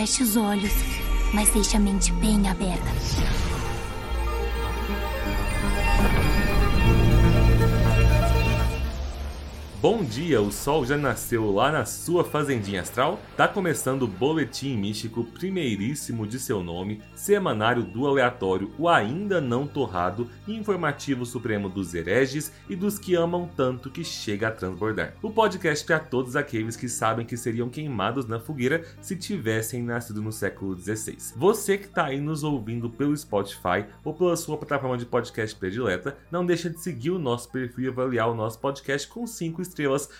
feche os olhos, mas deixe a mente bem aberta. Bom dia, o sol já nasceu lá na sua fazendinha astral? Tá começando o Boletim Místico primeiríssimo de seu nome, semanário do aleatório, o ainda não torrado informativo supremo dos hereges e dos que amam tanto que chega a transbordar. O podcast para todos aqueles que sabem que seriam queimados na fogueira se tivessem nascido no século XVI. Você que tá aí nos ouvindo pelo Spotify ou pela sua plataforma de podcast predileta, não deixa de seguir o nosso perfil e avaliar o nosso podcast com 5 estrelas,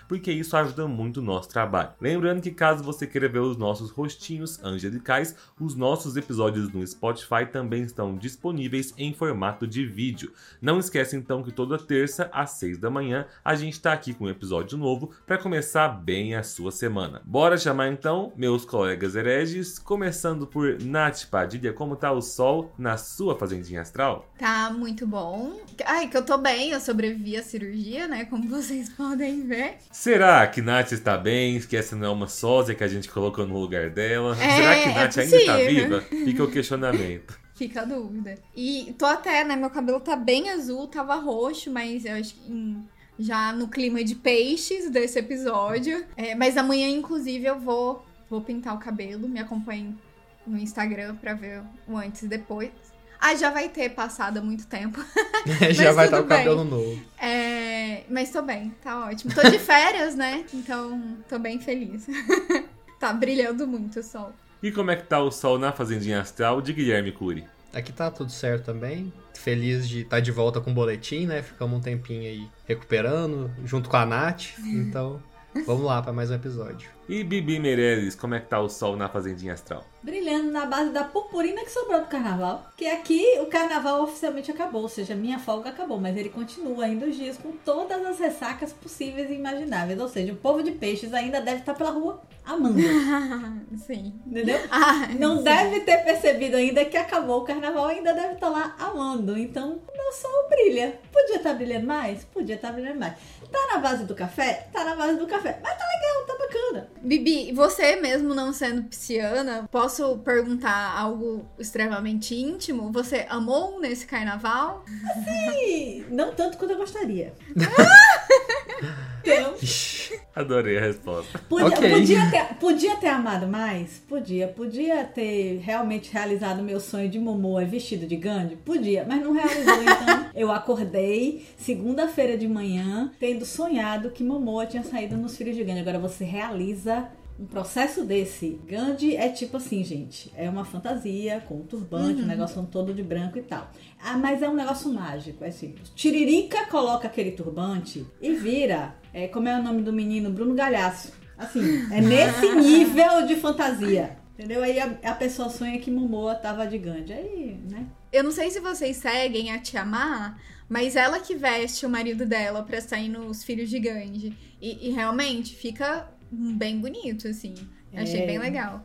porque isso ajuda muito o nosso trabalho. Lembrando que caso você queira ver os nossos rostinhos angelicais, os nossos episódios no Spotify também estão disponíveis em formato de vídeo. Não esqueça então que toda terça às 6 da manhã a gente está aqui com um episódio novo para começar bem a sua semana. Bora chamar então meus colegas hereges, começando por Nath Padilha, como tá o sol na sua fazendinha astral? Tá muito bom. Ai, que eu tô bem, eu sobrevivi à cirurgia, né? Como vocês podem ver. Será que Nath está bem? Que essa não é uma sósia que a gente colocou no lugar dela? É, Será que é Nath ainda está viva? Fica o questionamento. Fica a dúvida. E tô até, né? Meu cabelo tá bem azul, tava roxo, mas eu acho que já no clima de peixes desse episódio. É, mas amanhã, inclusive, eu vou, vou pintar o cabelo. Me acompanhe no Instagram pra ver o antes e depois. Ah, já vai ter passado há muito tempo. Já vai estar tudo o bem. cabelo novo. É, mas tô bem, tá ótimo. Tô de férias, né? Então tô bem feliz. tá brilhando muito o sol. E como é que tá o sol na fazendinha astral de Guilherme Cury? Aqui tá tudo certo também. Feliz de estar de volta com o boletim, né? Ficamos um tempinho aí recuperando, junto com a Nath. Então, vamos lá para mais um episódio. E Bibi Meirelles, como é que tá o sol na fazendinha astral? Brilhando na base da purpurina que sobrou do carnaval. Que aqui o carnaval oficialmente acabou, ou seja, minha folga acabou, mas ele continua ainda os dias com todas as ressacas possíveis e imagináveis. Ou seja, o povo de peixes ainda deve estar pela rua amando, Sim. entendeu? Ah, Não sim. deve ter percebido ainda que acabou o carnaval, ainda deve estar lá amando. Então, o meu sol brilha. Podia estar brilhando mais? Podia estar brilhando mais. Tá na base do café? Tá na base do café. Mas tá tá bacana. Bibi, você mesmo não sendo pisciana, posso perguntar algo extremamente íntimo? Você amou nesse carnaval? E não tanto quanto eu gostaria. Entendeu? Adorei a resposta. Podia, Ok. podia, ter, podia ter amado mais? Podia. Podia ter realmente realizado meu sonho de Momoa vestido de Gandhi? Podia, mas não realizou. Então, eu acordei segunda-feira de manhã tendo sonhado que Momoa tinha saído nos Filhos de Gandhi. Agora você realiza um processo desse. Gandhi é tipo assim, gente. É uma fantasia com um turbante, um negócio todo de branco e tal. Ah, mas é um negócio mágico. É assim. Tiririca coloca aquele turbante e vira. É, como é o nome do menino? Bruno Galhaço. Assim, é nesse nível de fantasia. Entendeu? Aí a, a pessoa sonha que Momoa tava de Gandhi. Aí, né? Eu não sei se vocês seguem a Tia Má, mas ela que veste o marido dela pra sair nos Filhos de Gandhi. E, e realmente fica bem bonito, assim. Eu Achei É. bem legal.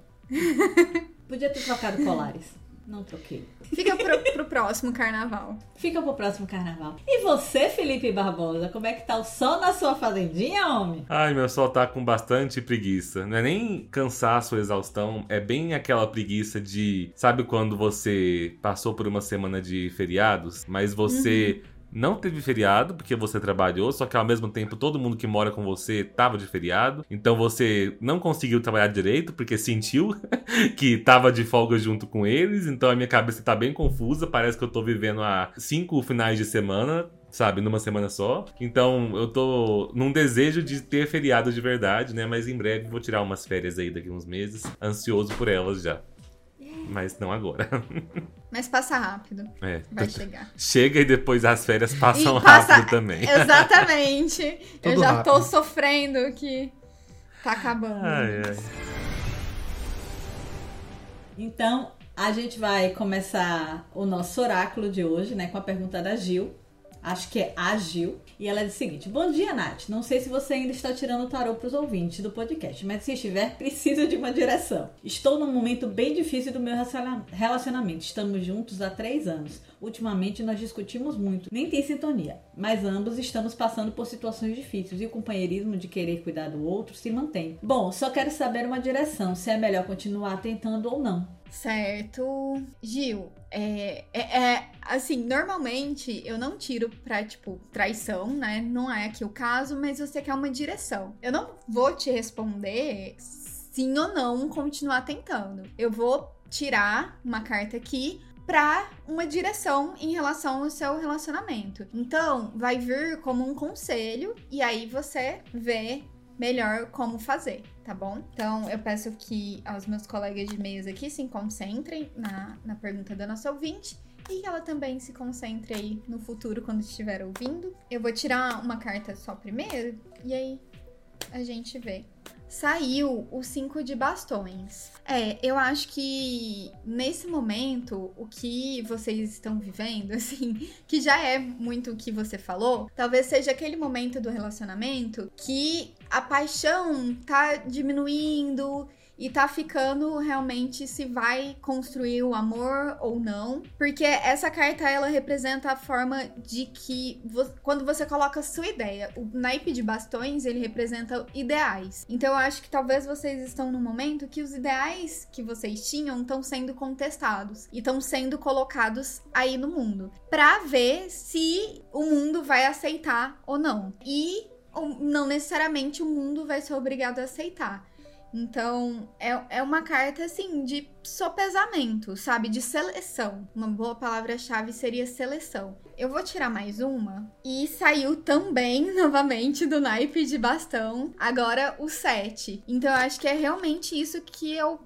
Podia ter trocado colares. Não troquei. Fica pro, pro próximo carnaval. Fica pro próximo carnaval. E você, Felipe Barbosa, como é que tá o sol na sua fazendinha, homem? Ai, meu sol tá com bastante preguiça. Não é nem cansaço ou exaustão, é bem aquela preguiça de. Sabe quando você passou por uma semana de feriados, mas você. Não teve feriado porque você trabalhou, só que ao mesmo tempo todo mundo que mora com você tava de feriado. Então você não conseguiu trabalhar direito porque sentiu que tava de folga junto com eles. Então a minha cabeça tá bem confusa. Parece que eu tô vivendo há cinco finais de semana sabe, numa semana só. Então eu tô num desejo de ter feriado de verdade, né? Mas em breve vou tirar umas férias aí daqui uns meses, ansioso por elas já. Mas não agora. Mas passa rápido. É. Vai chegar. Chega e depois as férias passam passa- rápido também. Exatamente. Eu já tô rápido. sofrendo que tá acabando. Ai, ai. Então, a gente vai começar o nosso oráculo de hoje, né, com a pergunta da Gil. Acho que é a Gil. E ela diz o seguinte: Bom dia, Nath. Não sei se você ainda está tirando tarô para os ouvintes do podcast, mas se estiver, preciso de uma direção. Estou num momento bem difícil do meu relaciona- relacionamento. Estamos juntos há três anos. Ultimamente nós discutimos muito, nem tem sintonia, mas ambos estamos passando por situações difíceis e o companheirismo de querer cuidar do outro se mantém. Bom, só quero saber uma direção, se é melhor continuar tentando ou não. Certo. Gil, é, é, é, assim, normalmente eu não tiro pra, tipo, traição, né? Não é aqui o caso, mas você quer uma direção. Eu não vou te responder sim ou não continuar tentando. Eu vou tirar uma carta aqui para uma direção em relação ao seu relacionamento. Então, vai vir como um conselho e aí você vê melhor como fazer, tá bom? Então, eu peço que os meus colegas de mesa aqui se concentrem na, na pergunta da nossa ouvinte e que ela também se concentre aí no futuro quando estiver ouvindo. Eu vou tirar uma carta só primeiro e aí a gente vê saiu o cinco de bastões. É, eu acho que nesse momento, o que vocês estão vivendo, assim, que já é muito o que você falou, talvez seja aquele momento do relacionamento que a paixão tá diminuindo e tá ficando realmente se vai construir o amor ou não, porque essa carta ela representa a forma de que vo quando você coloca sua ideia, o naipe de bastões ele representa ideais. Então eu acho que talvez vocês estão num momento que os ideais que vocês tinham estão sendo contestados e estão sendo colocados aí no mundo, para ver se o mundo vai aceitar ou não. E não necessariamente o mundo vai ser obrigado a aceitar. Então, é, é uma carta, assim, de sopesamento, sabe? De seleção. Uma boa palavra-chave seria seleção. Eu vou tirar mais uma. E saiu também, novamente, do naipe de bastão. Agora, o 7. Então, eu acho que é realmente isso que eu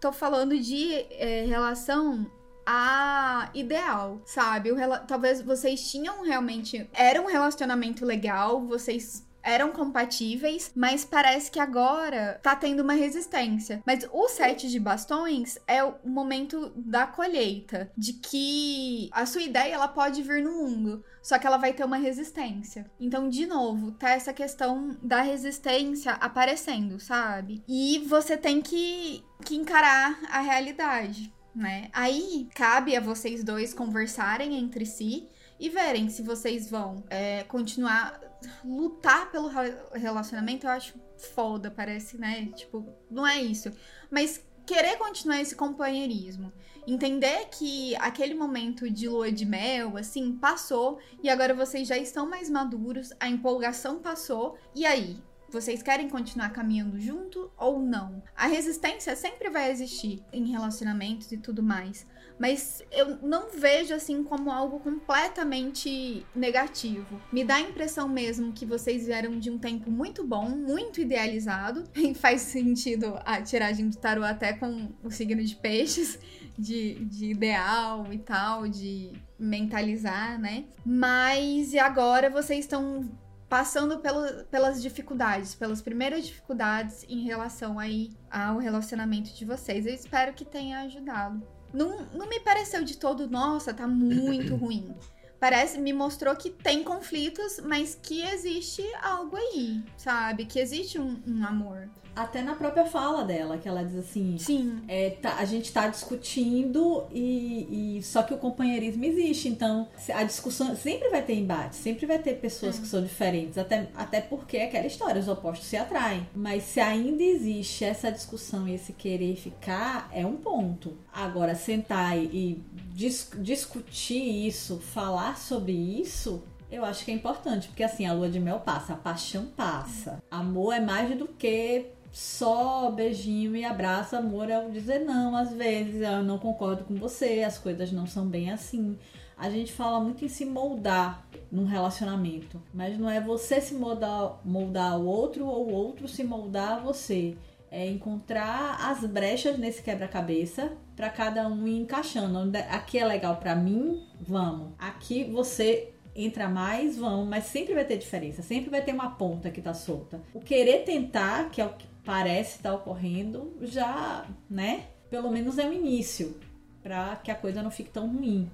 tô falando de é, relação a ideal, sabe? O, talvez vocês tinham realmente. Era um relacionamento legal, vocês eram compatíveis, mas parece que agora tá tendo uma resistência. Mas o sete de bastões é o momento da colheita, de que a sua ideia ela pode vir no mundo, só que ela vai ter uma resistência. Então, de novo, tá essa questão da resistência aparecendo, sabe? E você tem que, que encarar a realidade. Né? Aí cabe a vocês dois conversarem entre si e verem se vocês vão é, continuar lutar pelo relacionamento. Eu acho foda, parece, né? Tipo, não é isso. Mas querer continuar esse companheirismo. Entender que aquele momento de lua de mel, assim, passou e agora vocês já estão mais maduros, a empolgação passou. E aí? Vocês querem continuar caminhando junto ou não? A resistência sempre vai existir em relacionamentos e tudo mais. Mas eu não vejo assim como algo completamente negativo. Me dá a impressão mesmo que vocês vieram de um tempo muito bom, muito idealizado. E faz sentido a tiragem do tarô até com o signo de peixes, de, de ideal e tal, de mentalizar, né? Mas e agora vocês estão passando pelo, pelas dificuldades, pelas primeiras dificuldades em relação aí ao relacionamento de vocês. Eu espero que tenha ajudado. Não, não me pareceu de todo, nossa, tá muito ruim. Parece, me mostrou que tem conflitos, mas que existe algo aí, sabe? Que existe um, um amor até na própria fala dela, que ela diz assim: Sim. É, tá, a gente tá discutindo e, e, só que o companheirismo existe, então a discussão sempre vai ter embate, sempre vai ter pessoas é. que são diferentes, até, até porque é aquela história, os opostos se atraem. Mas se ainda existe essa discussão e esse querer ficar, é um ponto. Agora, sentar e dis discutir isso, falar sobre isso, eu acho que é importante, porque assim, a lua de mel passa, a paixão passa. Amor é mais do que só beijinho e abraço, amor é dizer não, às vezes eu não concordo com você, as coisas não são bem assim. A gente fala muito em se moldar num relacionamento, mas não é você se moldar, moldar ao outro ou o outro se moldar a você. É encontrar as brechas nesse quebra-cabeça para cada um ir encaixando. Aqui é legal para mim, vamos. Aqui você entra mais, vão, mas sempre vai ter diferença, sempre vai ter uma ponta que tá solta. O querer tentar, que é o que parece estar tá ocorrendo, já, né? Pelo menos é o início, para que a coisa não fique tão ruim.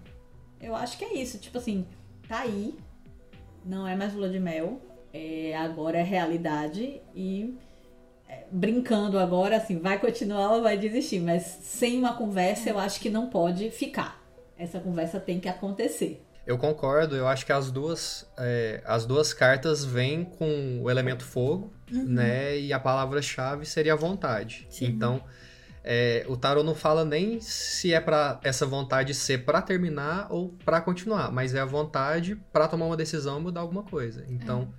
Eu acho que é isso, tipo assim, tá aí, não é mais lua de mel, é, agora é realidade e é, brincando agora, assim, vai continuar ou vai desistir, mas sem uma conversa eu acho que não pode ficar. essa conversa tem que acontecer. Eu concordo, eu acho que as duas, é, as duas cartas vêm com o elemento fogo, uhum. né? E a palavra-chave seria a vontade. Sim. Então, é, o tarot não fala nem se é para essa vontade ser para terminar ou para continuar, mas é a vontade para tomar uma decisão e mudar alguma coisa. Então,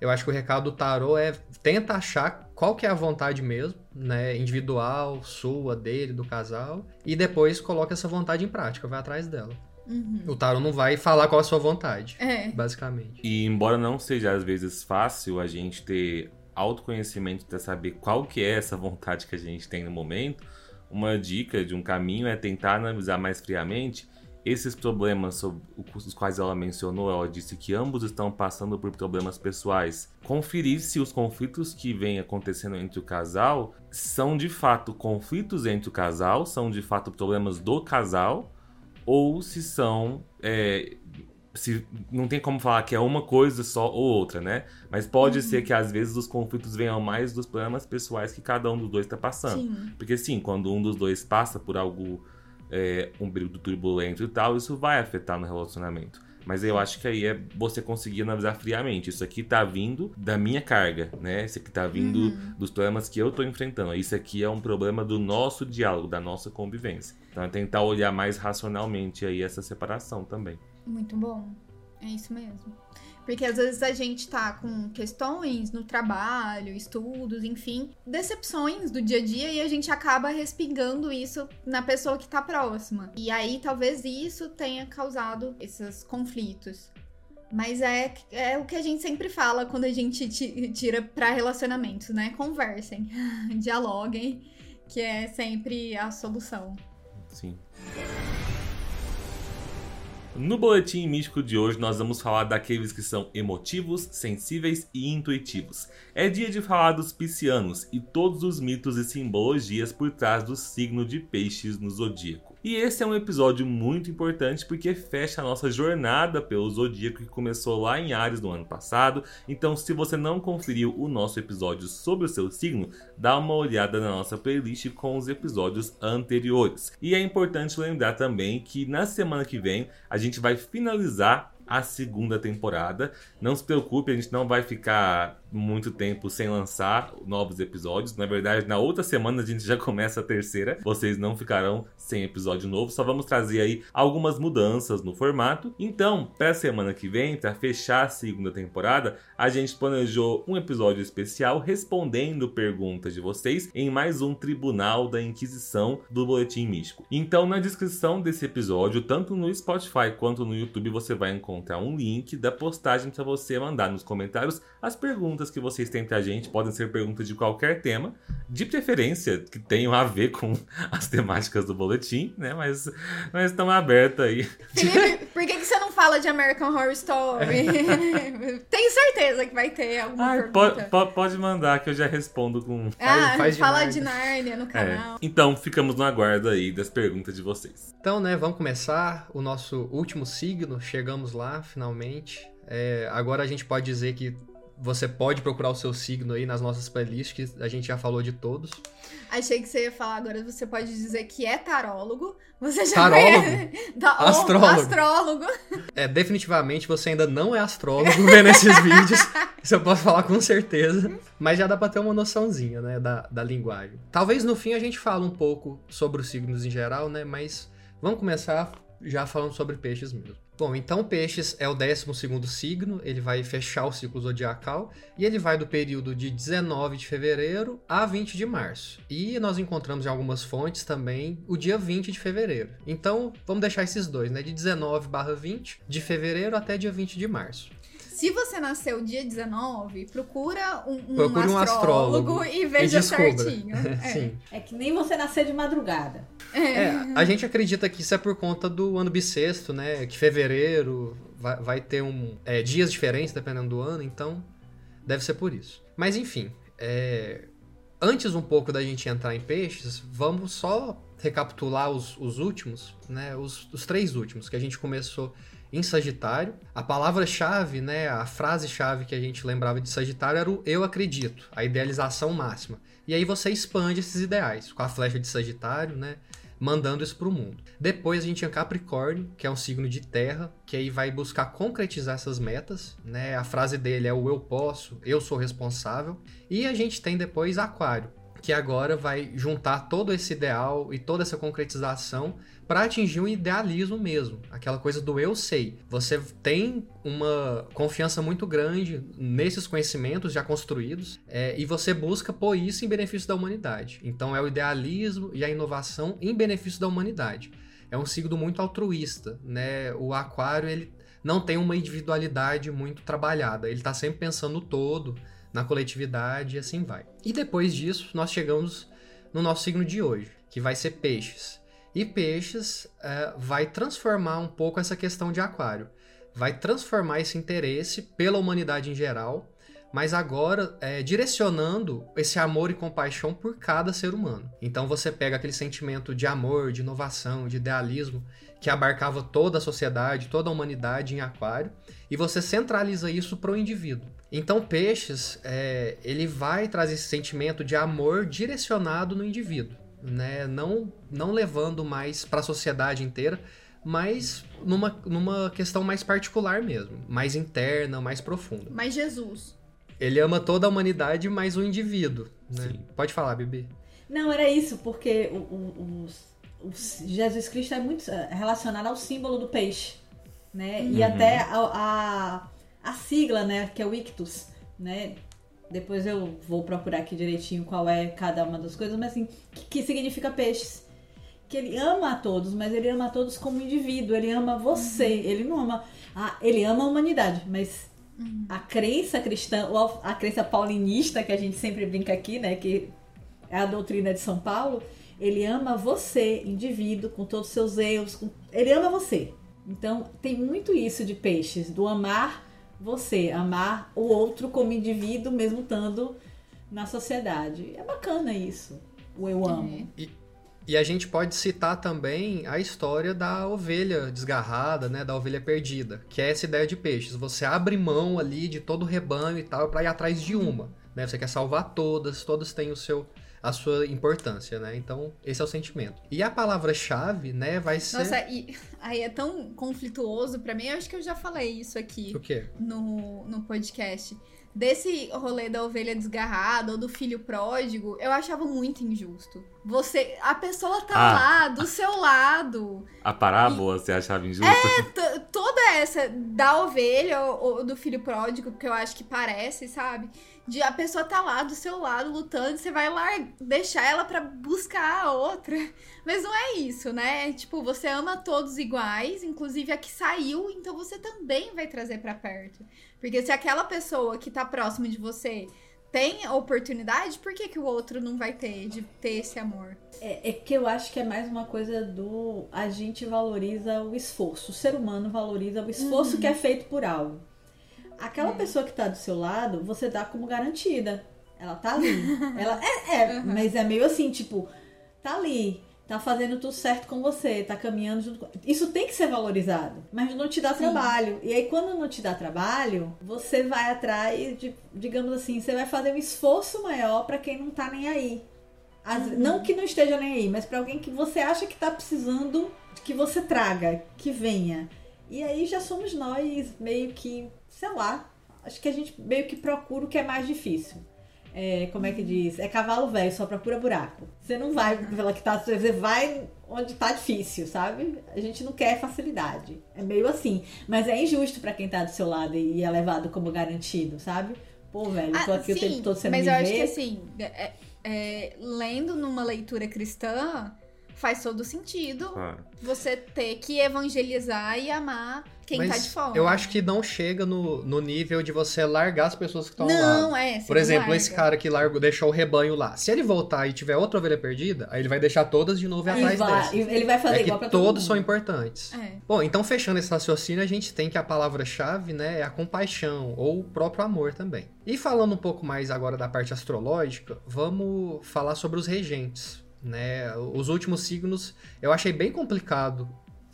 é. eu acho que o recado do tarot é tenta achar qual que é a vontade mesmo, né, individual, sua, dele, do casal, e depois coloca essa vontade em prática, vai atrás dela. Uhum. O tarot não vai falar qual a sua vontade, é. basicamente. E embora não seja às vezes fácil a gente ter autoconhecimento para saber qual que é essa vontade que a gente tem no momento, uma dica de um caminho é tentar analisar mais friamente esses problemas sobre os quais ela mencionou, ela disse que ambos estão passando por problemas pessoais. Conferir se os conflitos que vêm acontecendo entre o casal são de fato conflitos entre o casal, são de fato problemas do casal, ou se são. É, se não tem como falar que é uma coisa só ou outra, né? Mas pode uhum. ser que às vezes os conflitos venham mais dos problemas pessoais que cada um dos dois está passando. Sim. Porque sim, quando um dos dois passa por algo, é, um período turbulento e tal, isso vai afetar no relacionamento. Mas eu acho que aí é você conseguir analisar friamente. Isso aqui tá vindo da minha carga, né? Isso aqui tá vindo uhum. dos problemas que eu tô enfrentando. Isso aqui é um problema do nosso diálogo, da nossa convivência. Então é tentar olhar mais racionalmente aí essa separação também. Muito bom. É isso mesmo. Porque às vezes a gente tá com questões no trabalho, estudos, enfim, decepções do dia a dia e a gente acaba respingando isso na pessoa que tá próxima. E aí talvez isso tenha causado esses conflitos. Mas é, é o que a gente sempre fala quando a gente tira para relacionamentos, né? Conversem, dialoguem, que é sempre a solução. Sim. No boletim místico de hoje, nós vamos falar daqueles que são emotivos, sensíveis e intuitivos. É dia de falar dos piscianos e todos os mitos e simbologias por trás do signo de peixes no zodíaco. E esse é um episódio muito importante porque fecha a nossa jornada pelo Zodíaco que começou lá em Ares no ano passado. Então, se você não conferiu o nosso episódio sobre o seu signo, dá uma olhada na nossa playlist com os episódios anteriores. E é importante lembrar também que na semana que vem a gente vai finalizar a segunda temporada. Não se preocupe, a gente não vai ficar muito tempo sem lançar novos episódios. Na verdade, na outra semana a gente já começa a terceira. Vocês não ficarão sem episódio novo. Só vamos trazer aí algumas mudanças no formato. Então, para a semana que vem, para fechar a segunda temporada, a gente planejou um episódio especial respondendo perguntas de vocês em mais um Tribunal da Inquisição do Boletim Místico. Então, na descrição desse episódio, tanto no Spotify quanto no YouTube, você vai encontrar um link da postagem para você mandar nos comentários as perguntas que vocês têm pra gente. Podem ser perguntas de qualquer tema, de preferência que tenham a ver com as temáticas do boletim, né? Mas, mas estão abertas aí. Felipe, por que, que você não fala de American Horror Story? Tenho certeza que vai ter alguma Ai, pergunta. Pode, pode mandar que eu já respondo com. Ah, faz, faz fala de Nárnia no é. canal. É. Então, ficamos no aguardo aí das perguntas de vocês. Então, né, vamos começar o nosso último signo. Chegamos lá, finalmente. É, agora a gente pode dizer que você pode procurar o seu signo aí nas nossas playlists, que a gente já falou de todos. Achei que você ia falar agora, você pode dizer que é tarólogo. Você já tarólogo? Da... astrólogo. astrólogo. É, definitivamente você ainda não é astrólogo vendo esses vídeos. Isso eu posso falar com certeza. Mas já dá pra ter uma noçãozinha, né, da, da linguagem. Talvez no fim a gente fale um pouco sobre os signos em geral, né, mas vamos começar já falando sobre peixes mesmo. Bom, então Peixes é o 12 signo, ele vai fechar o ciclo zodiacal e ele vai do período de 19 de fevereiro a 20 de março. E nós encontramos em algumas fontes também o dia 20 de fevereiro. Então vamos deixar esses dois, né? De 19 barra 20 de fevereiro até dia 20 de março. Se você nasceu dia 19, procura um, um, procura um astrólogo, astrólogo, e veja e certinho. É. é que nem você nascer de madrugada. É. é. a gente acredita que isso é por conta do ano bissexto, né? Que fevereiro vai, vai ter um, é, dias diferentes dependendo do ano, então deve ser por isso. Mas enfim, é, antes um pouco da gente entrar em peixes, vamos só recapitular os, os últimos, né? Os, os três últimos que a gente começou em Sagitário. A palavra-chave, né, a frase-chave que a gente lembrava de Sagitário era o eu acredito, a idealização máxima. E aí você expande esses ideais com a flecha de Sagitário, né? mandando isso pro mundo. Depois a gente tinha Capricórnio, que é um signo de terra, que aí vai buscar concretizar essas metas, né? A frase dele é o eu posso, eu sou responsável. E a gente tem depois Aquário, que agora vai juntar todo esse ideal e toda essa concretização para atingir um idealismo mesmo, aquela coisa do eu sei. Você tem uma confiança muito grande nesses conhecimentos já construídos é, e você busca pôr isso em benefício da humanidade. Então é o idealismo e a inovação em benefício da humanidade. É um signo muito altruísta, né? O aquário ele não tem uma individualidade muito trabalhada, ele está sempre pensando no todo, na coletividade e assim vai. E depois disso, nós chegamos no nosso signo de hoje, que vai ser peixes. E peixes é, vai transformar um pouco essa questão de aquário. Vai transformar esse interesse pela humanidade em geral, mas agora é, direcionando esse amor e compaixão por cada ser humano. Então você pega aquele sentimento de amor, de inovação, de idealismo que abarcava toda a sociedade, toda a humanidade em aquário, e você centraliza isso para o indivíduo. Então, peixes, é, ele vai trazer esse sentimento de amor direcionado no indivíduo, né? Não, não levando mais para a sociedade inteira, mas numa, numa questão mais particular mesmo, mais interna, mais profunda. Mas Jesus. Ele ama toda a humanidade, mas o indivíduo, né? Pode falar, Bibi. Não, era isso, porque o, o, o, o Jesus Cristo é muito relacionado ao símbolo do peixe, né? Uhum. E até a, a a sigla, né, que é o ictus, né? Depois eu vou procurar aqui direitinho qual é cada uma das coisas, mas assim, que, que significa peixes. Que ele ama a todos, mas ele ama a todos como indivíduo, ele ama você, uhum. ele não ama. Ah, ele ama a humanidade, mas uhum. a crença cristã, ou a crença paulinista, que a gente sempre brinca aqui, né? Que é a doutrina de São Paulo, ele ama você, indivíduo, com todos os seus erros, com... ele ama você. Então tem muito isso de peixes, do amar você, amar o outro como indivíduo, mesmo estando na sociedade. É bacana isso, o eu amo. E, e a gente pode citar também a história da ovelha desgarrada, né, da ovelha perdida, que é essa ideia de peixes. Você abre mão ali de todo o rebanho e tal para ir atrás de uma, né? Você quer salvar todas, todas têm o seu a sua importância, né? Então, esse é o sentimento. E a palavra-chave, né, vai ser. Nossa, e aí é tão conflituoso para mim, eu acho que eu já falei isso aqui. O quê? No, no podcast. Desse rolê da ovelha desgarrada ou do filho pródigo, eu achava muito injusto. Você, a pessoa tá ah, lá do seu lado. A parábola e, você achava injusta? É, toda essa da ovelha ou, ou do filho pródigo, porque eu acho que parece, sabe? De a pessoa tá lá do seu lado lutando, você vai lá deixar ela para buscar a outra. Mas não é isso, né? Tipo, você ama todos iguais, inclusive a que saiu, então você também vai trazer para perto. Porque se aquela pessoa que tá próxima de você tem oportunidade, por que, que o outro não vai ter de ter esse amor? É, é, que eu acho que é mais uma coisa do a gente valoriza o esforço. O ser humano valoriza o esforço uhum. que é feito por algo aquela é. pessoa que tá do seu lado, você dá como garantida. Ela tá ali. Ela é, é uhum. mas é meio assim, tipo, tá ali, tá fazendo tudo certo com você, tá caminhando junto com... Isso tem que ser valorizado, mas não te dá Sim. trabalho. E aí, quando não te dá trabalho, você vai atrás de, digamos assim, você vai fazer um esforço maior para quem não tá nem aí. As, uhum. Não que não esteja nem aí, mas para alguém que você acha que tá precisando que você traga, que venha. E aí já somos nós meio que sei lá, acho que a gente meio que procura o que é mais difícil. É, como é que diz? É cavalo velho, só procura buraco. Você não vai pela que tá, você vai onde tá difícil, sabe? A gente não quer facilidade. É meio assim. Mas é injusto para quem tá do seu lado e é levado como garantido, sabe? Pô, velho, tô ah, aqui sim, o tempo todo você Mas eu acho que assim, é, é, lendo numa leitura cristã, faz todo sentido claro. você ter que evangelizar e amar quem Mas tá de fora. Eu acho que não chega no, no nível de você largar as pessoas que estão lá. Não, é. Por exemplo, larga. esse cara que largou, deixou o rebanho lá. Se ele voltar e tiver outra ovelha perdida, aí ele vai deixar todas de novo e atrás vai, Ele vai fazer é igual que pra todos são importantes. É. Bom, então fechando esse raciocínio, a gente tem que a palavra-chave, né, é a compaixão ou o próprio amor também. E falando um pouco mais agora da parte astrológica, vamos falar sobre os regentes. Né? Os últimos signos eu achei bem complicado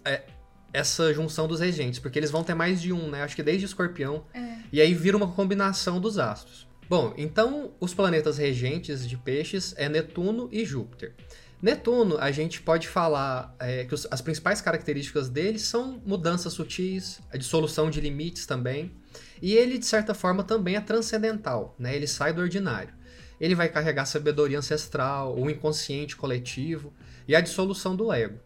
é, essa junção dos regentes, porque eles vão ter mais de um, né? Acho que desde escorpião. É. E aí vira uma combinação dos astros. Bom, então os planetas regentes de peixes é Netuno e Júpiter. Netuno, a gente pode falar é, que os, as principais características dele são mudanças sutis, a dissolução de limites também, e ele, de certa forma, também é transcendental, né? ele sai do ordinário. Ele vai carregar sabedoria ancestral, o inconsciente coletivo e a dissolução do ego.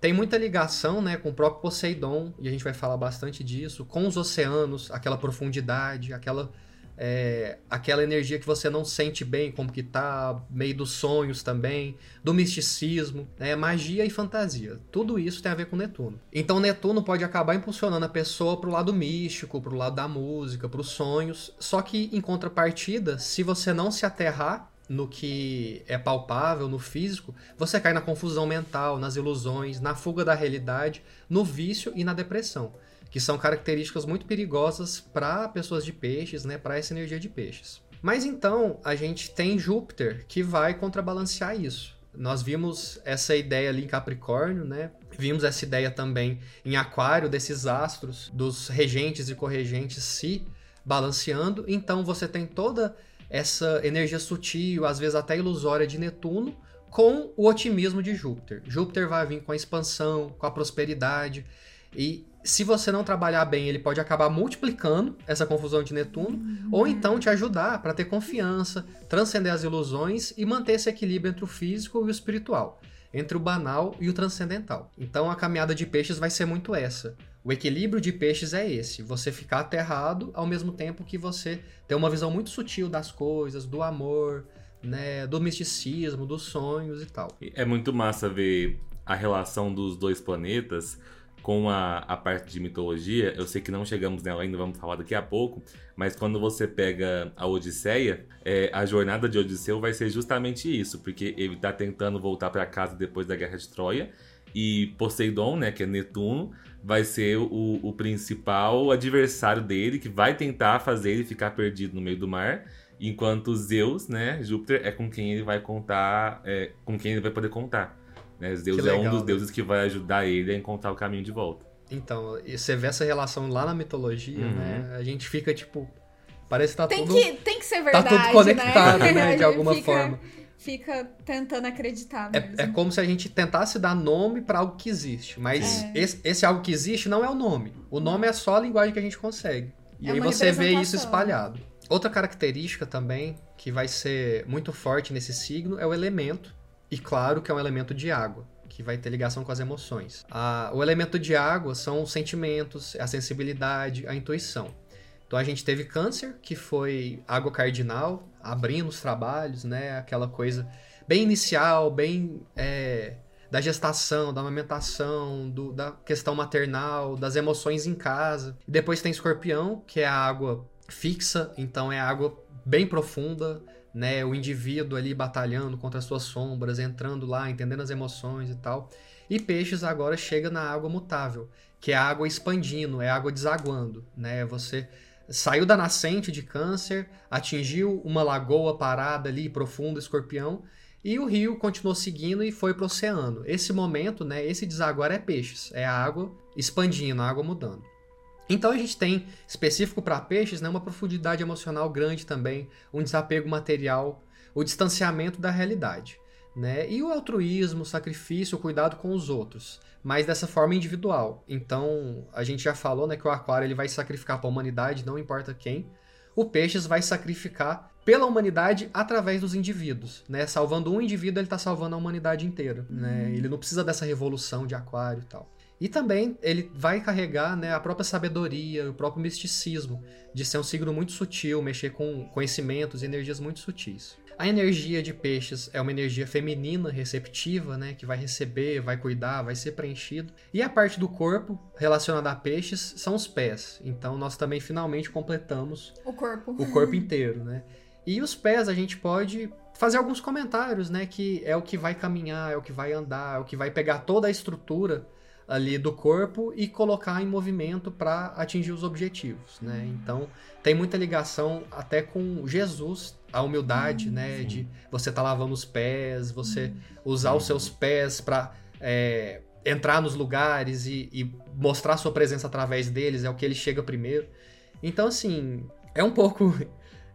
Tem muita ligação né, com o próprio Poseidon, e a gente vai falar bastante disso, com os oceanos, aquela profundidade, aquela é, aquela energia que você não sente bem, como que tá, meio dos sonhos também, do misticismo, né, magia e fantasia. Tudo isso tem a ver com Netuno. Então Netuno pode acabar impulsionando a pessoa pro lado místico, pro lado da música, pros sonhos, só que em contrapartida, se você não se aterrar no que é palpável, no físico, você cai na confusão mental, nas ilusões, na fuga da realidade, no vício e na depressão que são características muito perigosas para pessoas de peixes, né, para essa energia de peixes. Mas então a gente tem Júpiter que vai contrabalancear isso. Nós vimos essa ideia ali em Capricórnio, né? Vimos essa ideia também em Aquário desses astros, dos regentes e corregentes se balanceando. Então você tem toda essa energia sutil, às vezes até ilusória de Netuno, com o otimismo de Júpiter. Júpiter vai vir com a expansão, com a prosperidade. E se você não trabalhar bem, ele pode acabar multiplicando essa confusão de Netuno, uhum. ou então te ajudar para ter confiança, transcender as ilusões e manter esse equilíbrio entre o físico e o espiritual, entre o banal e o transcendental. Então a caminhada de peixes vai ser muito essa. O equilíbrio de peixes é esse: você ficar aterrado ao mesmo tempo que você tem uma visão muito sutil das coisas, do amor, né, do misticismo, dos sonhos e tal. É muito massa ver a relação dos dois planetas com a, a parte de mitologia, eu sei que não chegamos nela ainda, vamos falar daqui a pouco, mas quando você pega a Odisseia, é, a jornada de Odisseu vai ser justamente isso, porque ele está tentando voltar para casa depois da Guerra de Troia, e Poseidon, né, que é Netuno, vai ser o, o principal adversário dele, que vai tentar fazer ele ficar perdido no meio do mar, enquanto Zeus, né, Júpiter, é com quem ele vai contar, é, com quem ele vai poder contar. Né? Deus legal, é um dos né? deuses que vai ajudar ele a encontrar o caminho de volta. Então, você vê essa relação lá na mitologia, uhum. né? A gente fica tipo. Parece que tá tem tudo. Que, tem que ser verdade. Tá tudo conectado, né? né de alguma fica, forma. Fica tentando acreditar. É, é, como se a gente tentasse dar nome para algo que existe. Mas é. esse, esse, algo que existe não é o nome. O nome é só a linguagem que a gente consegue. E é aí você vê isso espalhado. Outra característica também que vai ser muito forte nesse signo é o elemento e claro que é um elemento de água, que vai ter ligação com as emoções. A, o elemento de água são os sentimentos, a sensibilidade, a intuição. Então a gente teve câncer, que foi água cardinal, abrindo os trabalhos, né? Aquela coisa bem inicial, bem é, da gestação, da amamentação, do, da questão maternal, das emoções em casa. Depois tem escorpião, que é a água fixa, então é água bem profunda, né, o indivíduo ali batalhando contra as suas sombras, entrando lá, entendendo as emoções e tal. E peixes agora chega na água mutável, que é a água expandindo, é a água desaguando, né? Você saiu da nascente de câncer, atingiu uma lagoa parada ali, profunda, escorpião, e o rio continuou seguindo e foi para o oceano. Esse momento, né, esse desaguar é peixes, é a água expandindo, a água mudando. Então a gente tem, específico para peixes, né, uma profundidade emocional grande também, um desapego material, o distanciamento da realidade. Né? E o altruísmo, o sacrifício, o cuidado com os outros, mas dessa forma individual. Então, a gente já falou né, que o aquário ele vai sacrificar para a humanidade, não importa quem. O peixes vai sacrificar pela humanidade através dos indivíduos. Né? Salvando um indivíduo, ele está salvando a humanidade inteira. Né? Ele não precisa dessa revolução de aquário e tal. E também ele vai carregar né, a própria sabedoria, o próprio misticismo, de ser um signo muito sutil, mexer com conhecimentos e energias muito sutis. A energia de peixes é uma energia feminina, receptiva, né, que vai receber, vai cuidar, vai ser preenchido. E a parte do corpo relacionada a peixes são os pés. Então nós também finalmente completamos o corpo, o corpo inteiro, né? E os pés a gente pode fazer alguns comentários, né, que é o que vai caminhar, é o que vai andar, é o que vai pegar toda a estrutura ali do corpo e colocar em movimento para atingir os objetivos, né? Uhum. Então tem muita ligação até com Jesus, a humildade, né? Sim. De você estar tá lavando os pés, você uhum. usar os seus pés para é, entrar nos lugares e, e mostrar sua presença através deles, é o que ele chega primeiro. Então assim é um pouco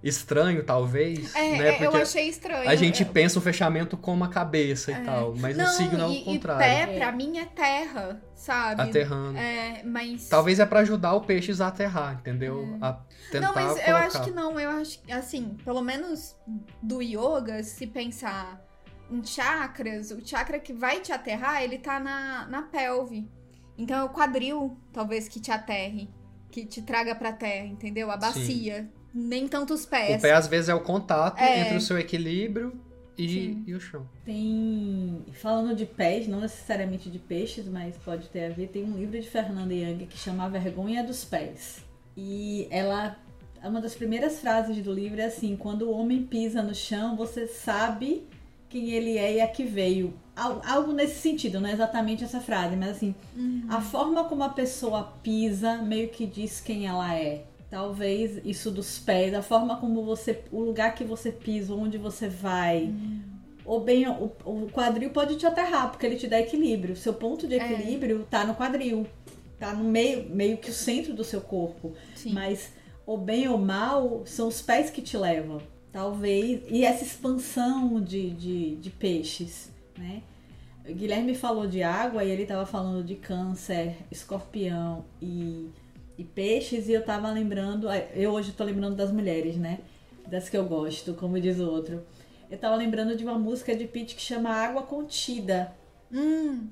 estranho, talvez. É, né? é, eu Porque achei estranho. a gente Eu- pensa o fechamento como a cabeça e tal, mas o signo é o contrário. E pé, pra mim, é terra, sabe? Aterrando. É, mas... Talvez é pra ajudar o peixe a aterrar, entendeu? A tentar Não, mas colocar. eu acho que não. Eu acho que, assim, pelo menos do yoga, se pensar em chakras, o chakra que vai te aterrar, ele tá na, na pelve. Então é o quadril, talvez, que te aterre, que te traga pra terra, entendeu? A bacia. Nem tanto os pés. O pé às vezes é o contato É. entre o seu equilíbrio e, e o chão. Tem. Falando de pés, não necessariamente de peixes, mas pode ter a ver, tem um livro de Fernanda Young que chama A Vergonha dos Pés. E ela. Uma das primeiras frases do livro é assim: quando o homem pisa no chão, você sabe quem ele é e a que veio. Al- Algo nesse sentido, não é exatamente essa frase, mas assim, a forma como a pessoa pisa meio que diz quem ela é. Talvez isso dos pés, a forma como você. o lugar que você pisa, onde você vai. Ou bem, o, o quadril pode te aterrar, porque ele te dá equilíbrio. Seu ponto de equilíbrio tá no quadril. Tá no meio, meio que o centro do seu corpo. Sim. Mas ou bem ou mal, são os pés que te levam. Talvez. E essa expansão de, de, de peixes, né? Guilherme falou de água e ele tava falando de câncer, escorpião e, e peixes, e eu tava lembrando. Eu hoje tô lembrando das mulheres, né? Das que eu gosto, como diz o outro. Eu tava lembrando de uma música de Pete que chama Água Contida. Hum,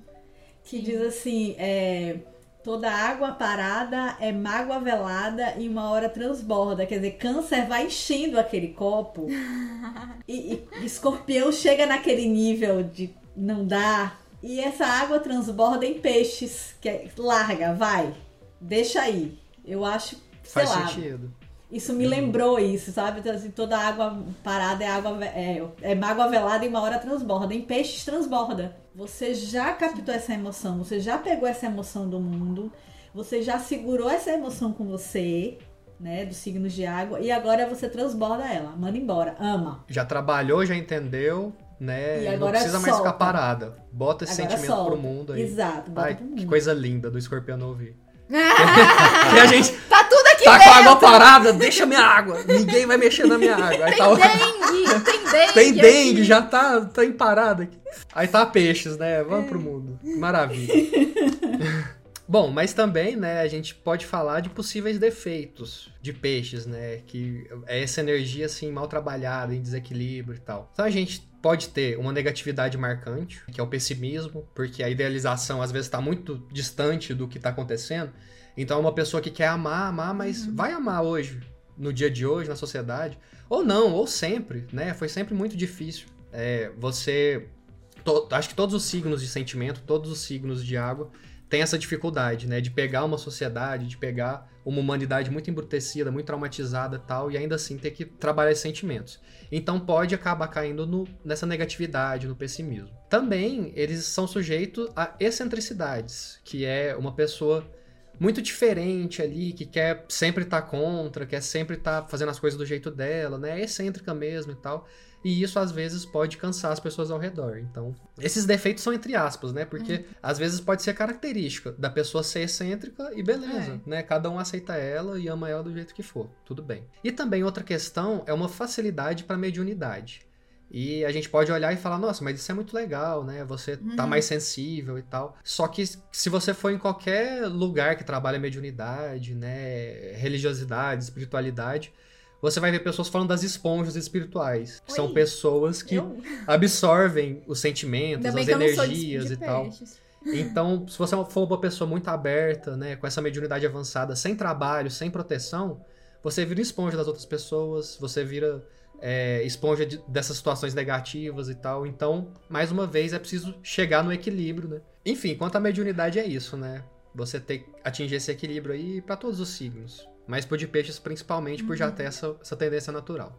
Que Sim. diz assim, é, toda água parada é mágoa velada e uma hora transborda. Quer dizer, câncer vai enchendo aquele copo e, e escorpião chega naquele nível de não dar. E essa água transborda em peixes, que é larga, vai, deixa aí. Eu acho, sei Faz lá, sentido. isso me lembrou isso, sabe? Então, assim, toda água parada é água é, é mágoa velada e uma hora transborda. Em peixes transborda. Você já captou essa emoção, você já pegou essa emoção do mundo, você já segurou essa emoção com você, né? Dos signos de água, e agora você transborda ela, manda embora, ama. Já trabalhou, já entendeu, né? E não agora precisa mais solta. ficar parada. Bota esse Agora sentimento solta. pro mundo aí. Exato, bota Ai, pro que mundo. coisa linda do escorpião ouvir. A gente tá tudo aqui tá com a dentro! água parada, deixa minha água. Ninguém vai mexer na minha água. Aí Tem tá, dengue! Tem dengue! tem aqui. dengue, já tá, tá em parada aqui. Aí tá peixes, né? Vamos pro mundo. Que Maravilha. Bom, mas também, né, a gente pode falar de possíveis defeitos de peixes, né, que é essa energia assim mal trabalhada, em desequilíbrio e tal. Então a gente pode ter uma negatividade marcante, que é o pessimismo, porque a idealização às vezes está muito distante do que está acontecendo. Então é uma pessoa que quer amar, amar, mas vai amar hoje, no dia de hoje, na sociedade, ou não, ou sempre, né? Foi sempre muito difícil. É, você to- acho que todos os signos de sentimento, todos os signos de água têm essa dificuldade, né? De pegar uma sociedade, de pegar uma humanidade muito embrutecida, muito traumatizada e tal, e ainda assim ter que trabalhar esses sentimentos. Então pode acabar caindo no- nessa negatividade, no pessimismo. Também eles são sujeitos a excentricidades, que é uma pessoa muito diferente ali, que quer sempre estar contra, quer sempre estar fazendo as coisas do jeito dela, né? É excêntrica mesmo e tal. E isso às vezes pode cansar as pessoas ao redor. Então, esses defeitos são entre aspas, né? Porque às vezes pode ser característica da pessoa ser excêntrica e beleza, né? Cada um aceita ela e ama ela do jeito que for, tudo bem. E também outra questão é uma facilidade para mediunidade. E a gente pode olhar e falar, nossa, mas isso é muito legal, né? Você tá mais sensível e tal. Só que se você for em qualquer lugar que trabalha mediunidade, né? Religiosidade, espiritualidade, você vai ver pessoas falando das esponjas espirituais. Que são Oi. pessoas que Eu? absorvem os sentimentos, Ainda as energias e tal. Então, se você for uma pessoa muito aberta, né, com essa mediunidade avançada, sem trabalho, sem proteção, você vira esponja das outras pessoas, você vira é, esponja de- dessas situações negativas e tal. Então, mais uma vez, é preciso chegar no equilíbrio, né? Enfim, quanto à mediunidade é isso, né? Você ter atingir esse equilíbrio aí para todos os signos. Mas pro de peixes, principalmente, por já ter essa, essa tendência natural.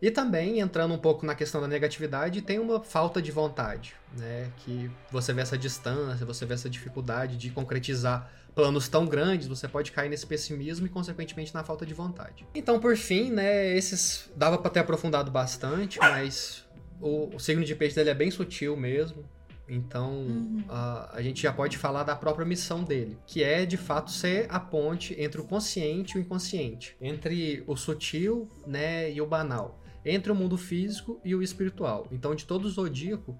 E também, entrando um pouco na questão da negatividade, tem uma falta de vontade, né? Que você vê essa distância, você vê essa dificuldade de concretizar planos tão grandes, você pode cair nesse pessimismo e, consequentemente, na falta de vontade. Então, por fim, né, esses dava para ter aprofundado bastante, mas o, o signo de peixe dele é bem sutil mesmo. Então, Uhum. a, a gente já pode falar da própria missão dele, que é de fato ser a ponte entre o consciente e o inconsciente, entre o sutil, né, e o banal, entre o mundo físico e o espiritual. Então, de todo o zodíaco,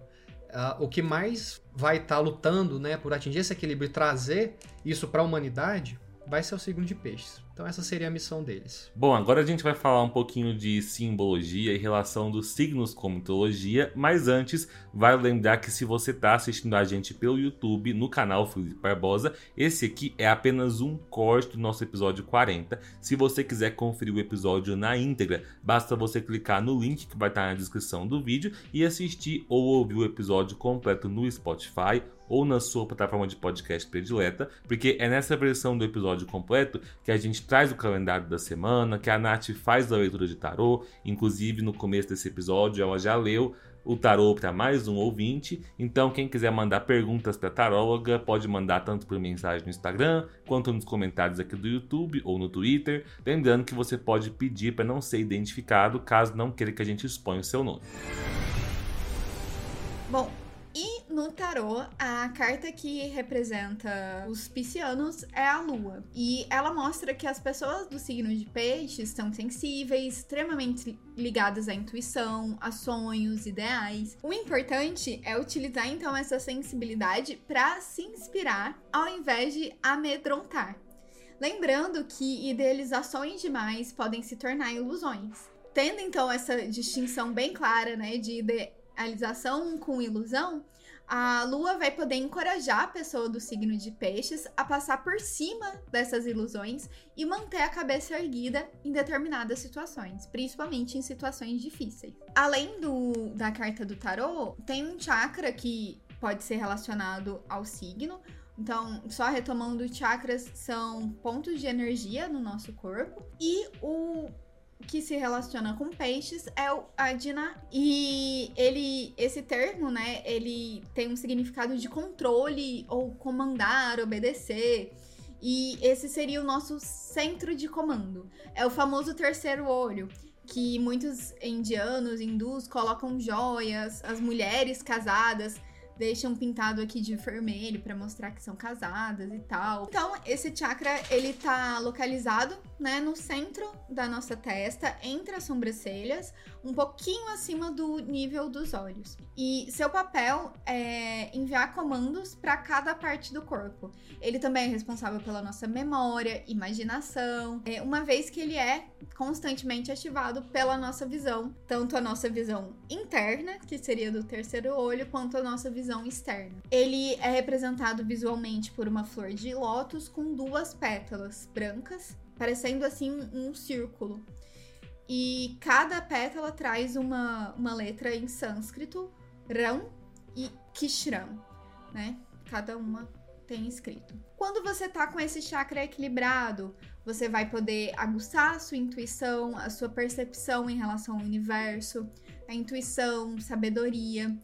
o que mais vai estar lutando, né, por atingir esse equilíbrio e trazer isso para a humanidade, vai ser o signo de peixes. Então, essa seria a missão deles. Bom, agora a gente vai falar um pouquinho de simbologia e relação dos signos com mitologia, mas antes, vale lembrar que se você está assistindo a gente pelo YouTube, no canal Felipe Barbosa, esse aqui é apenas um corte do nosso episódio 40. Se você quiser conferir o episódio na íntegra, basta você clicar no link que vai estar na descrição do vídeo e assistir ou ouvir o episódio completo no Spotify ou na sua plataforma de podcast predileta, porque é nessa versão do episódio completo que a gente traz o calendário da semana, que a Nath faz a leitura de tarô, inclusive no começo desse episódio ela já leu o tarô para mais um ouvinte. Então, quem quiser mandar perguntas para a taróloga, pode mandar tanto por mensagem no Instagram, quanto nos comentários aqui do YouTube ou no Twitter. Lembrando que você pode pedir para não ser identificado, caso não queira que a gente exponha o seu nome. Bom, e no tarô, a carta que representa os piscianos é a lua. E ela mostra que as pessoas do signo de peixes são sensíveis, extremamente ligadas à intuição, a sonhos, ideais. O importante é utilizar então essa sensibilidade para se inspirar ao invés de amedrontar. Lembrando que idealizações demais podem se tornar ilusões. Tendo então essa distinção bem clara, né, de idealização com ilusão, a lua vai poder encorajar a pessoa do signo de peixes a passar por cima dessas ilusões e manter a cabeça erguida em determinadas situações, principalmente em situações difíceis. Além do, da carta do tarô, tem um chakra que pode ser relacionado ao signo. Então, só retomando, chakras são pontos de energia no nosso corpo e o que se relaciona com peixes é o Adina e ele esse termo, né, ele tem um significado de controle ou comandar, obedecer. E esse seria o nosso centro de comando. É o famoso terceiro olho, que muitos indianos, hindus colocam joias, as mulheres casadas deixam pintado aqui de vermelho para mostrar que são casadas e tal. Então, esse chakra, ele tá localizado, né, no centro da nossa testa, entre as sobrancelhas, um pouquinho acima do nível dos olhos. E seu papel é enviar comandos para cada parte do corpo. Ele também é responsável pela nossa memória, imaginação, é, uma vez que ele é constantemente ativado pela nossa visão, tanto a nossa visão interna, que seria do terceiro olho, quanto a nossa visão externa. Ele é representado visualmente por uma flor de lótus com duas pétalas brancas, parecendo assim um círculo. E cada pétala traz uma, uma letra em sânscrito, Ram e Kishram, né? Cada uma tem escrito. Quando você tá com esse chakra equilibrado, você vai poder aguçar a sua intuição, a sua percepção em relação ao universo, a intuição, sabedoria.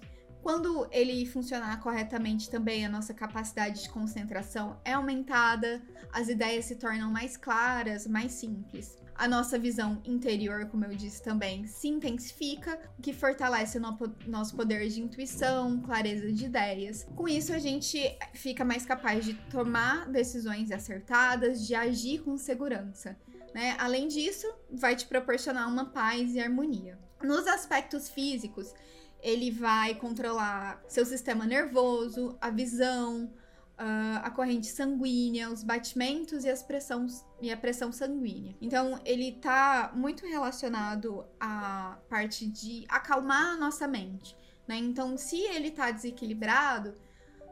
Quando ele funcionar corretamente também, a nossa capacidade de concentração é aumentada, as ideias se tornam mais claras, mais simples. A nossa visão interior, como eu disse também, se intensifica, o que fortalece o no- nosso poder de intuição, clareza de ideias. Com isso, a gente fica mais capaz de tomar decisões acertadas, de agir com segurança. Né? Além disso, vai te proporcionar uma paz e harmonia. Nos aspectos físicos, ele vai controlar seu sistema nervoso, a visão, ah, a corrente sanguínea, os batimentos e, as e a pressão sanguínea. Então, ele tá muito relacionado à parte de acalmar a nossa mente. Né? Então, se ele tá desequilibrado,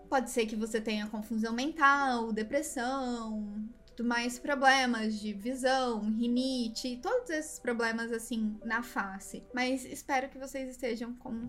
pode ser que você tenha confusão mental, depressão, tudo mais problemas de visão, rinite, todos esses problemas assim na face. Mas espero que vocês estejam com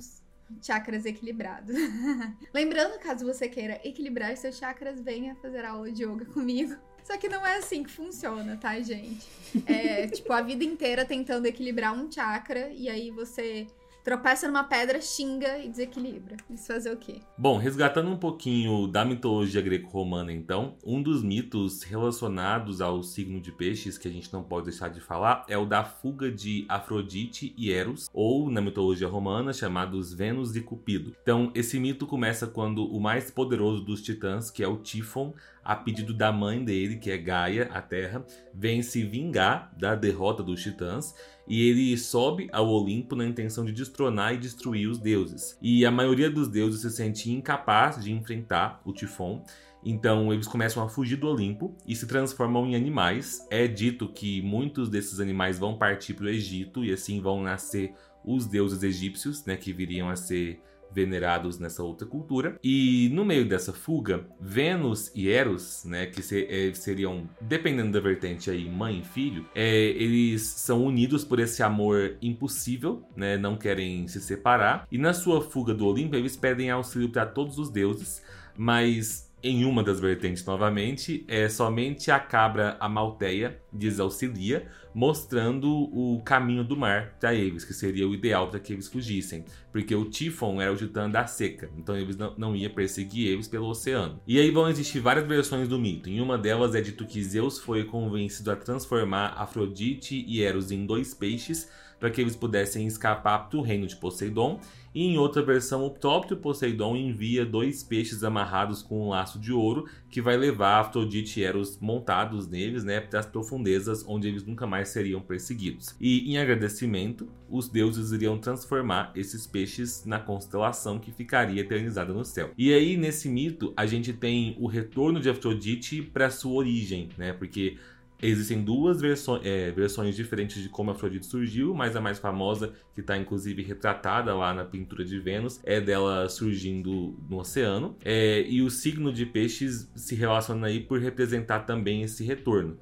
chakras equilibrados. Lembrando, caso você queira equilibrar seus chakras, venha fazer aula de yoga comigo. Só que não é assim que funciona, tá, gente? É tipo a vida inteira tentando equilibrar um chakra e aí você tropeça numa pedra, xinga e desequilibra. Isso fazer o quê? Bom, resgatando um pouquinho da mitologia greco-romana, então, um dos mitos relacionados ao signo de peixes que a gente não pode deixar de falar é o da fuga de Afrodite e Eros, ou na mitologia romana chamados Vênus e Cupido. Então, esse mito começa quando o mais poderoso dos titãs, que é o Tifon, a pedido da mãe dele, que é Gaia, a Terra, vem se vingar da derrota dos titãs e ele sobe ao Olimpo na intenção de destronar e destruir os deuses. E a maioria dos deuses se sente incapaz de enfrentar o Tifon. Então eles começam a fugir do Olimpo e se transformam em animais. É dito que muitos desses animais vão partir para o Egito e assim vão nascer os deuses egípcios, né, que viriam a ser venerados nessa outra cultura. E no meio dessa fuga, Vênus e Eros, né, que é, seriam, dependendo da vertente aí, mãe e filho, é, eles são unidos por esse amor impossível, né, não querem se separar. E na sua fuga do Olimpo, eles pedem auxílio para todos os deuses, mas em uma das vertentes novamente, é somente a cabra Amalteia lhes auxilia, mostrando o caminho do mar para eles, que seria o ideal para que eles fugissem. Porque o Tifon era o titã da seca, então eles não, não iam perseguir eles pelo oceano. E aí vão existir várias versões do mito. Em uma delas é dito que Zeus foi convencido a transformar Afrodite e Eros em dois peixes para que eles pudessem escapar do reino de Poseidon. E em outra versão, o próprio Poseidon envia dois peixes amarrados com um laço de ouro que vai levar Afrodite e Eros montados neles, né, para as profundezas onde eles nunca mais seriam perseguidos. E em agradecimento, os deuses iriam transformar esses peixes na constelação que ficaria eternizada no céu. E aí nesse mito a gente tem o retorno de Afrodite para sua origem, né, porque Existem duas versões, é, versões diferentes de como Afrodite surgiu, mas a mais famosa, que está inclusive retratada lá na pintura de Vênus, é dela surgindo no oceano. É, e o signo de peixes se relaciona aí por representar também esse retorno,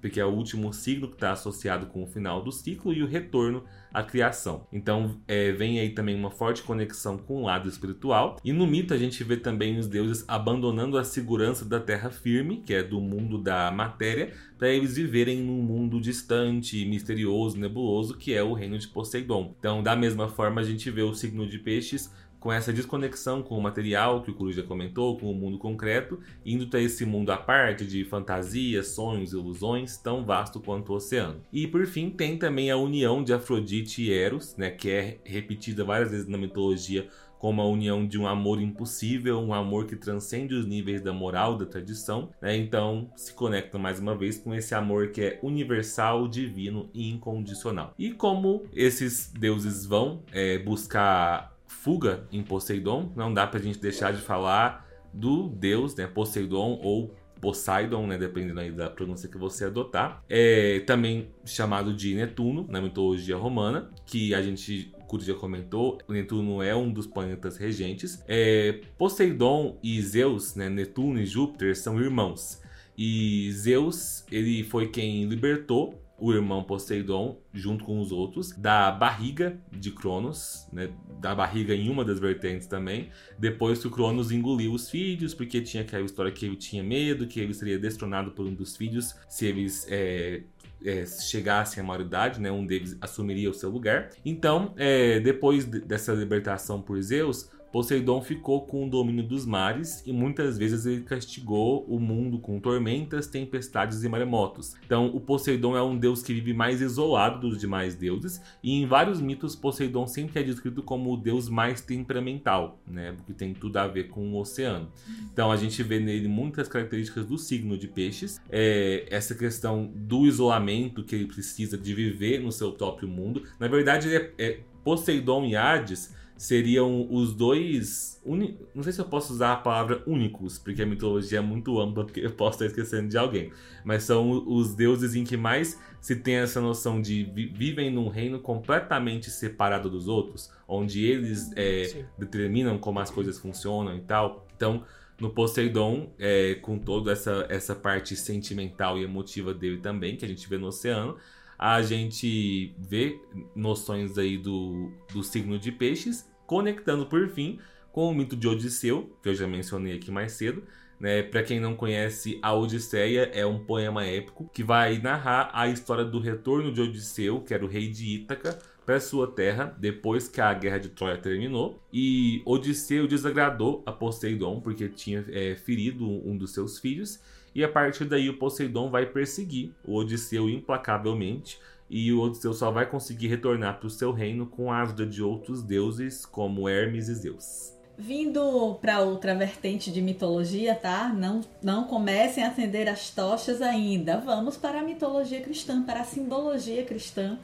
porque é o último signo que está associado com o final do ciclo e o retorno à criação. Então é, vem aí também uma forte conexão com o lado espiritual. E no mito a gente vê também os deuses abandonando a segurança da terra firme, que é do mundo da matéria, para eles viverem num mundo distante, misterioso, nebuloso, que é o reino de Poseidon. Então, da mesma forma, a gente vê o signo de peixes com essa desconexão com o material que o Coruja comentou, com o mundo concreto, indo para esse mundo à parte de fantasias, sonhos, ilusões, tão vasto quanto o oceano. E por fim, tem também a união de Afrodite e Eros, né, que é repetida várias vezes na mitologia como a união de um amor impossível, um amor que transcende os níveis da moral, da tradição, né? Então se conecta mais uma vez com esse amor que é universal, divino e incondicional. E como esses deuses vão é, buscar fuga em Poseidon, não dá pra gente deixar de falar do deus, né, Poseidon ou Poseidon, né, dependendo aí da pronúncia que você adotar, é também chamado de Netuno na mitologia romana, que a gente Kuro já comentou, Netuno é um dos planetas regentes. É, Poseidon e Zeus, né, Netuno e Júpiter são irmãos. E Zeus, ele foi quem libertou o irmão Poseidon, junto com os outros, da barriga de Cronos, né, da barriga em uma das vertentes também, depois que o Cronos engoliu os filhos, porque tinha aquela história que ele tinha medo, que ele seria destronado por um dos filhos se eles é, é, chegassem à maioridade, né, um deles assumiria o seu lugar. Então, é, depois dessa libertação por Zeus, Poseidon ficou com o domínio dos mares e muitas vezes ele castigou o mundo com tormentas, tempestades e maremotos. Então, o Poseidon é um deus que vive mais isolado dos demais deuses e em vários mitos Poseidon sempre é descrito como o deus mais temperamental, né, que tem tudo a ver com o oceano. Então, a gente vê nele muitas características do signo de peixes, é, essa questão do isolamento que ele precisa de viver no seu próprio mundo. Na verdade, é, é Poseidon e Hades seriam os dois. Uni... Não sei se eu posso usar a palavra únicos, porque a mitologia é muito ampla, porque eu posso estar esquecendo de alguém. Mas são os deuses em que mais se tem essa noção de vi vivem num reino completamente separado dos outros, onde eles é, determinam como as coisas funcionam e tal. Então, no Poseidon, é, com toda essa, essa parte sentimental e emotiva dele também, que a gente vê no oceano, a gente vê noções aí do, do signo de peixes, conectando por fim com o mito de Odisseu, que eu já mencionei aqui mais cedo. Né? Para quem não conhece, a Odisseia é um poema épico que vai narrar a história do retorno de Odisseu, que era o rei de Ítaca, para sua terra depois que a guerra de Troia terminou. E Odisseu desagradou a Poseidon porque tinha é, ferido um dos seus filhos. E a partir daí o Poseidon vai perseguir o Odisseu implacavelmente. E o Odisseu só vai conseguir retornar para o seu reino com a ajuda de outros deuses como Hermes e Zeus. Vindo para outra vertente de mitologia, tá? Não, não comecem a acender as tochas ainda. Vamos para a mitologia cristã, para a simbologia cristã,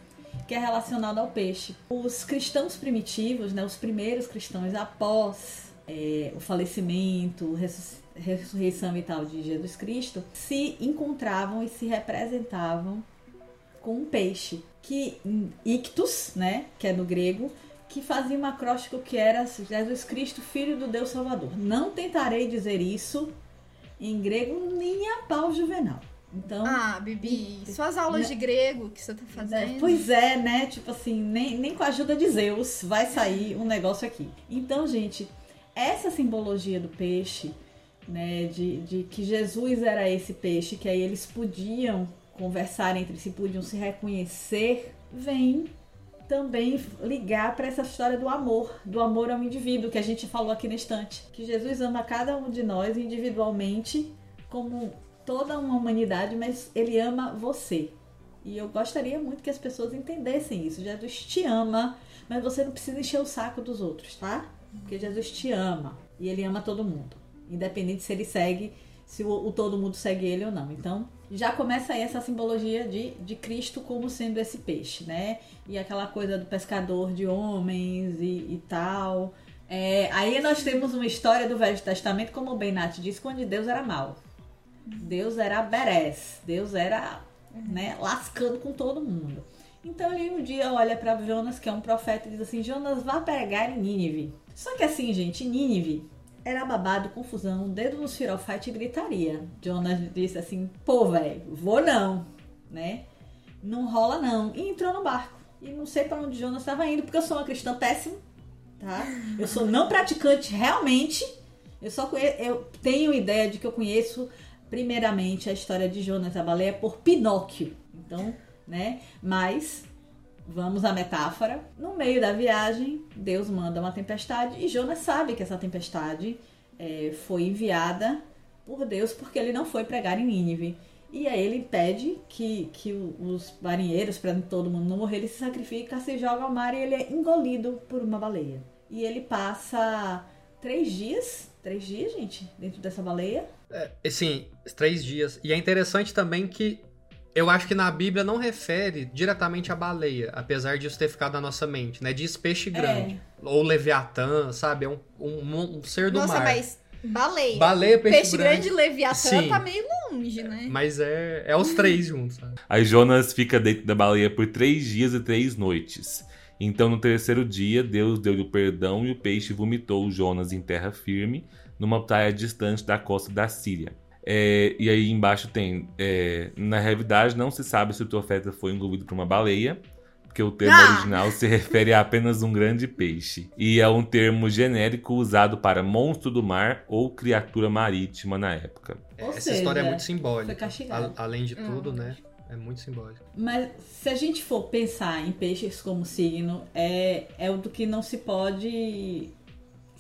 que é relacionada ao peixe. Os cristãos primitivos, né, os primeiros cristãos após é, o falecimento, ressurreição e tal de Jesus Cristo, se encontravam e se representavam com um peixe que ictus, né, que é no grego, que fazia um acróstico que era Jesus Cristo, Filho do Deus Salvador. Não tentarei dizer isso em grego nem a pau juvenal. Então, ah, Bibi, suas aulas né, de grego que você tá fazendo. Pois é, né? Tipo assim, nem, nem com a ajuda de Zeus vai sair um negócio aqui. Então, gente, essa simbologia do peixe, né? De, de que Jesus era esse peixe, que aí eles podiam conversar entre si, podiam se reconhecer, vem também ligar para essa história do amor, do amor ao indivíduo que a gente falou aqui na estante, que Jesus ama cada um de nós individualmente como toda uma humanidade, mas ele ama você. E eu gostaria muito que as pessoas entendessem isso. Jesus te ama, mas você não precisa encher o saco dos outros, tá? Porque Jesus te ama e ele ama todo mundo, independente se ele segue, se o, o todo mundo segue ele ou não. Então, já começa aí essa simbologia de, de Cristo como sendo esse peixe, né? E aquela coisa do pescador de homens e, e tal. É, aí nós temos uma história do Velho Testamento, como o Benat disse, onde Deus era mau. Deus era berés, Deus era né, lascando com todo mundo. Então ele um dia olha para Jonas, que é um profeta, e diz assim: Jonas, vá pregar em Nínive. Só que assim, gente, Nínive era babado, confusão, dedo nos firofite e gritaria. Jonas disse assim: pô, velho, vou não, né? Não rola não. E entrou no barco. E não sei para onde Jonas estava indo, porque eu sou uma cristã péssima, tá? Eu sou não praticante realmente. Eu só conheço, eu tenho ideia de que eu conheço primeiramente a história de Jonas a baleia por Pinóquio. Então, né? Mas Vamos à metáfora. No meio da viagem, Deus manda uma tempestade e Jonas sabe que essa tempestade é, foi enviada por Deus porque ele não foi pregar em Nínive. E aí ele pede que, que os marinheiros, para todo mundo não morrer, ele se sacrifica, se joga ao mar e ele é engolido por uma baleia. E ele passa três dias, três dias, gente, dentro dessa baleia. É, sim, três dias. E é interessante também que eu acho que na Bíblia não refere diretamente à baleia, apesar disso ter ficado na nossa mente, né? Diz peixe é. grande. É. Ou leviatã, sabe? É um, um, um ser do nossa, mar. Nossa, mas baleia. Baleia, peixe, peixe grande. grande leviatã Sim. tá meio longe, né? Mas é, é os três juntos, sabe? Aí Jonas fica dentro da baleia por três dias e três noites. Então, no terceiro dia, Deus deu-lhe o perdão e o peixe vomitou Jonas em terra firme, numa praia distante da costa da Síria. É, e aí embaixo tem. É, na realidade, não se sabe se o profeta foi engolido por uma baleia, porque o termo ah! original se refere a apenas um grande peixe. E é um termo genérico usado para monstro do mar ou criatura marítima na época. Ou Essa seja, história é muito simbólica. A, além de tudo, hum. né? É muito simbólico. Mas se a gente for pensar em peixes como signo, é, é o do que não se pode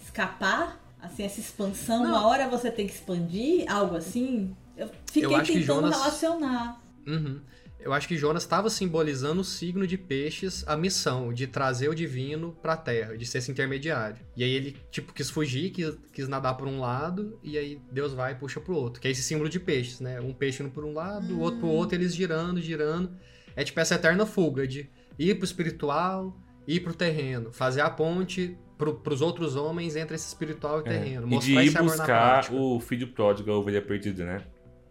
escapar Assim, essa expansão, não. uma hora você tem que expandir, algo assim. Eu fiquei eu tentando Jonas... relacionar. Uhum. Eu acho que Jonas estava simbolizando o signo de peixes, a missão de trazer o divino para a terra, de ser esse intermediário. E aí ele, tipo, quis fugir, quis, quis nadar por um lado, e aí Deus vai e puxa pro outro. Que é esse símbolo de peixes, né? Um peixe indo por um lado, o outro pro hum. outro, eles girando, girando. É tipo essa eterna fuga de ir pro espiritual, ir pro terreno, fazer a ponte para os outros homens entre esse espiritual e é. terreno. E de ir buscar o filho pródigo, a ovelha perdida, né?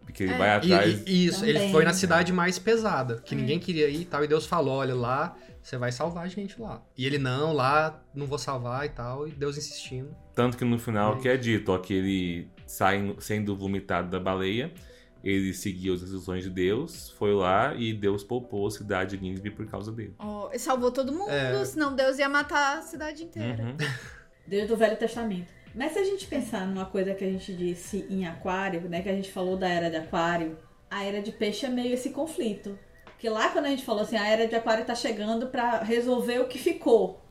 Porque ele é. vai atrás. E, e isso, Também. ele foi na cidade mais pesada, que é. ninguém queria ir e tal, e Deus falou: olha lá, você vai salvar a gente lá. E ele, não, lá não vou salvar e tal, e Deus insistindo. Tanto que no final, que é dito, ó, que ele sai sendo vomitado da baleia ele seguiu as instruções de Deus, foi lá e Deus poupou a cidade de Nínive por causa dele. Oh, salvou todo mundo, é... senão Deus ia matar a cidade inteira. Uhum. Desde o Velho Testamento. Mas se a gente pensar numa coisa que a gente disse em Aquário, né, que a gente falou da era de Aquário, a era de Peixe é meio esse conflito. Porque lá quando a gente falou assim, a era de aquário tá chegando pra resolver o que ficou.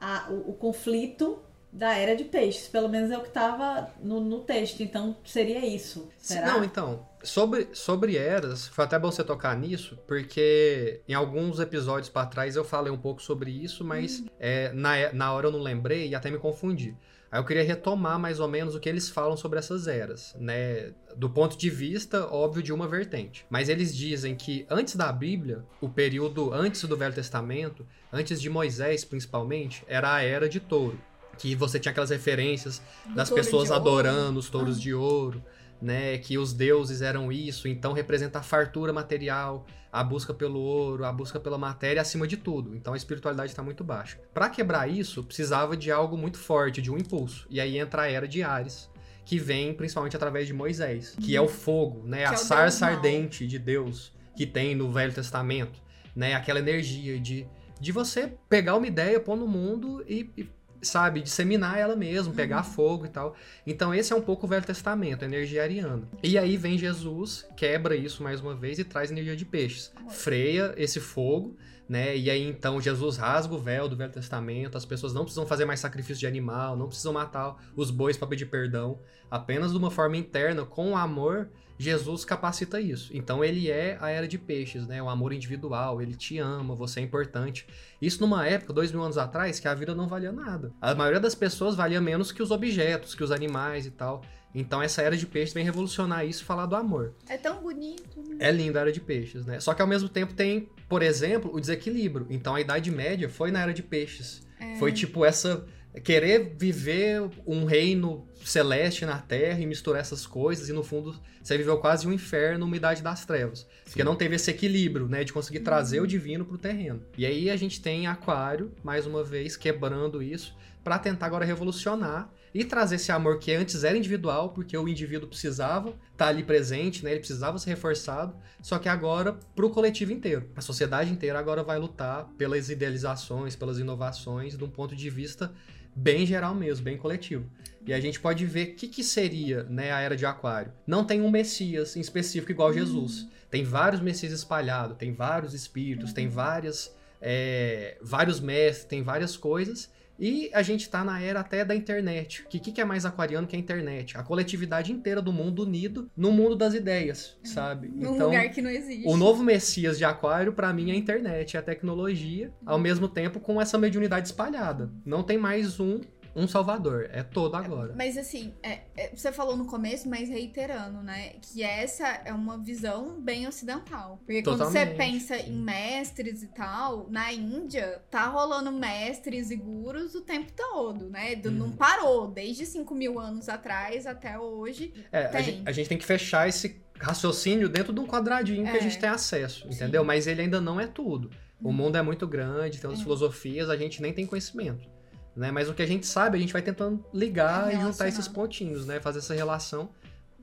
A- o, o conflito da era de peixes. Pelo menos é o que tava no, no texto. Então seria isso. Será? Não, então, sobre, sobre eras, foi até bom você tocar nisso, porque em alguns episódios pra trás eu falei um pouco sobre isso, mas é, na, na hora eu não lembrei e até me confundi. Aí eu queria retomar mais ou menos o que eles falam sobre essas eras, né? Do ponto de vista, óbvio, de uma vertente. Mas eles dizem que antes da Bíblia, o período antes do Velho Testamento, antes de Moisés principalmente, era a era de touro. Que você tinha aquelas referências das touro pessoas adorando os touros de ouro, né? Que os deuses eram isso, então representa a fartura material, a busca pelo ouro, a busca pela matéria acima de tudo. Então a espiritualidade está muito baixa. Para quebrar isso, precisava de algo muito forte, de um impulso. E aí entra a era de Ares, que vem principalmente através de Moisés, que é o fogo, né? Que a é sarça ardente de Deus que tem no Velho Testamento, né? Aquela energia de, de você pegar uma ideia, pôr no mundo e, e, sabe, disseminar ela mesmo, pegar fogo e tal. Então esse é um pouco o Velho Testamento, a energia ariana. E aí vem Jesus, quebra isso mais uma vez e traz energia de peixes. Freia esse fogo, né? E aí então Jesus rasga o véu do Velho Testamento, as pessoas não precisam fazer mais sacrifício de animal, não precisam matar os bois para pedir perdão, apenas de uma forma interna, com amor, Jesus capacita isso. Então ele é a era de peixes, né? O amor individual, ele te ama, você é importante. Isso numa época, dois mil anos atrás, que a vida não valia nada. A maioria das pessoas valia menos que os objetos, que os animais e tal. Então essa era de peixes vem revolucionar isso e falar do amor. É tão bonito, né? É linda a era de peixes, né? Só que ao mesmo tempo tem, por exemplo, o desequilíbrio. Então a Idade Média foi na era de peixes. Foi tipo essa. Querer viver um reino celeste na Terra e misturar essas coisas, e no fundo você viveu quase um inferno, uma idade das trevas. Porque não teve esse equilíbrio, né? De conseguir trazer o divino pro terreno. E aí a gente tem Aquário, mais uma vez, quebrando isso, para tentar agora revolucionar e trazer esse amor que antes era individual, porque o indivíduo precisava estar ali presente, né? Ele precisava ser reforçado, só que agora pro coletivo inteiro. A sociedade inteira agora vai lutar pelas idealizações, pelas inovações, de um ponto de vista bem geral mesmo, bem coletivo. E a gente pode ver o que, que seria né, a era de Aquário. Não tem um Messias em específico igual Jesus. Tem vários Messias espalhados, tem vários espíritos, tem várias, é, vários mestres, tem várias coisas. E a gente tá na era até da internet. O que, que é mais aquariano que a internet? A coletividade inteira do mundo unido no mundo das ideias, sabe? Num então, lugar que não existe. o novo Messias de Aquário, pra mim, é a internet, é a tecnologia, ao mesmo tempo com essa mediunidade espalhada. Não tem mais um, um salvador, é todo agora. Mas assim, é- é- você falou no começo, mas reiterando, né? Que essa é uma visão bem ocidental. Porque quando você Totalmente. pensa em mestres e tal, na Índia, tá rolando mestres e gurus o tempo todo, né? Do- Não Uhum. parou, desde 5 mil anos atrás até hoje. É, a gente, a gente tem que fechar esse raciocínio dentro de um quadradinho que a É. gente tem acesso, entendeu? Mas ele ainda não é tudo. O mundo é muito grande, tem outras É. filosofias, a gente nem tem conhecimento. Né? Mas o que a gente sabe, a gente vai tentando ligar e juntar esses pontinhos, né? Fazer essa relação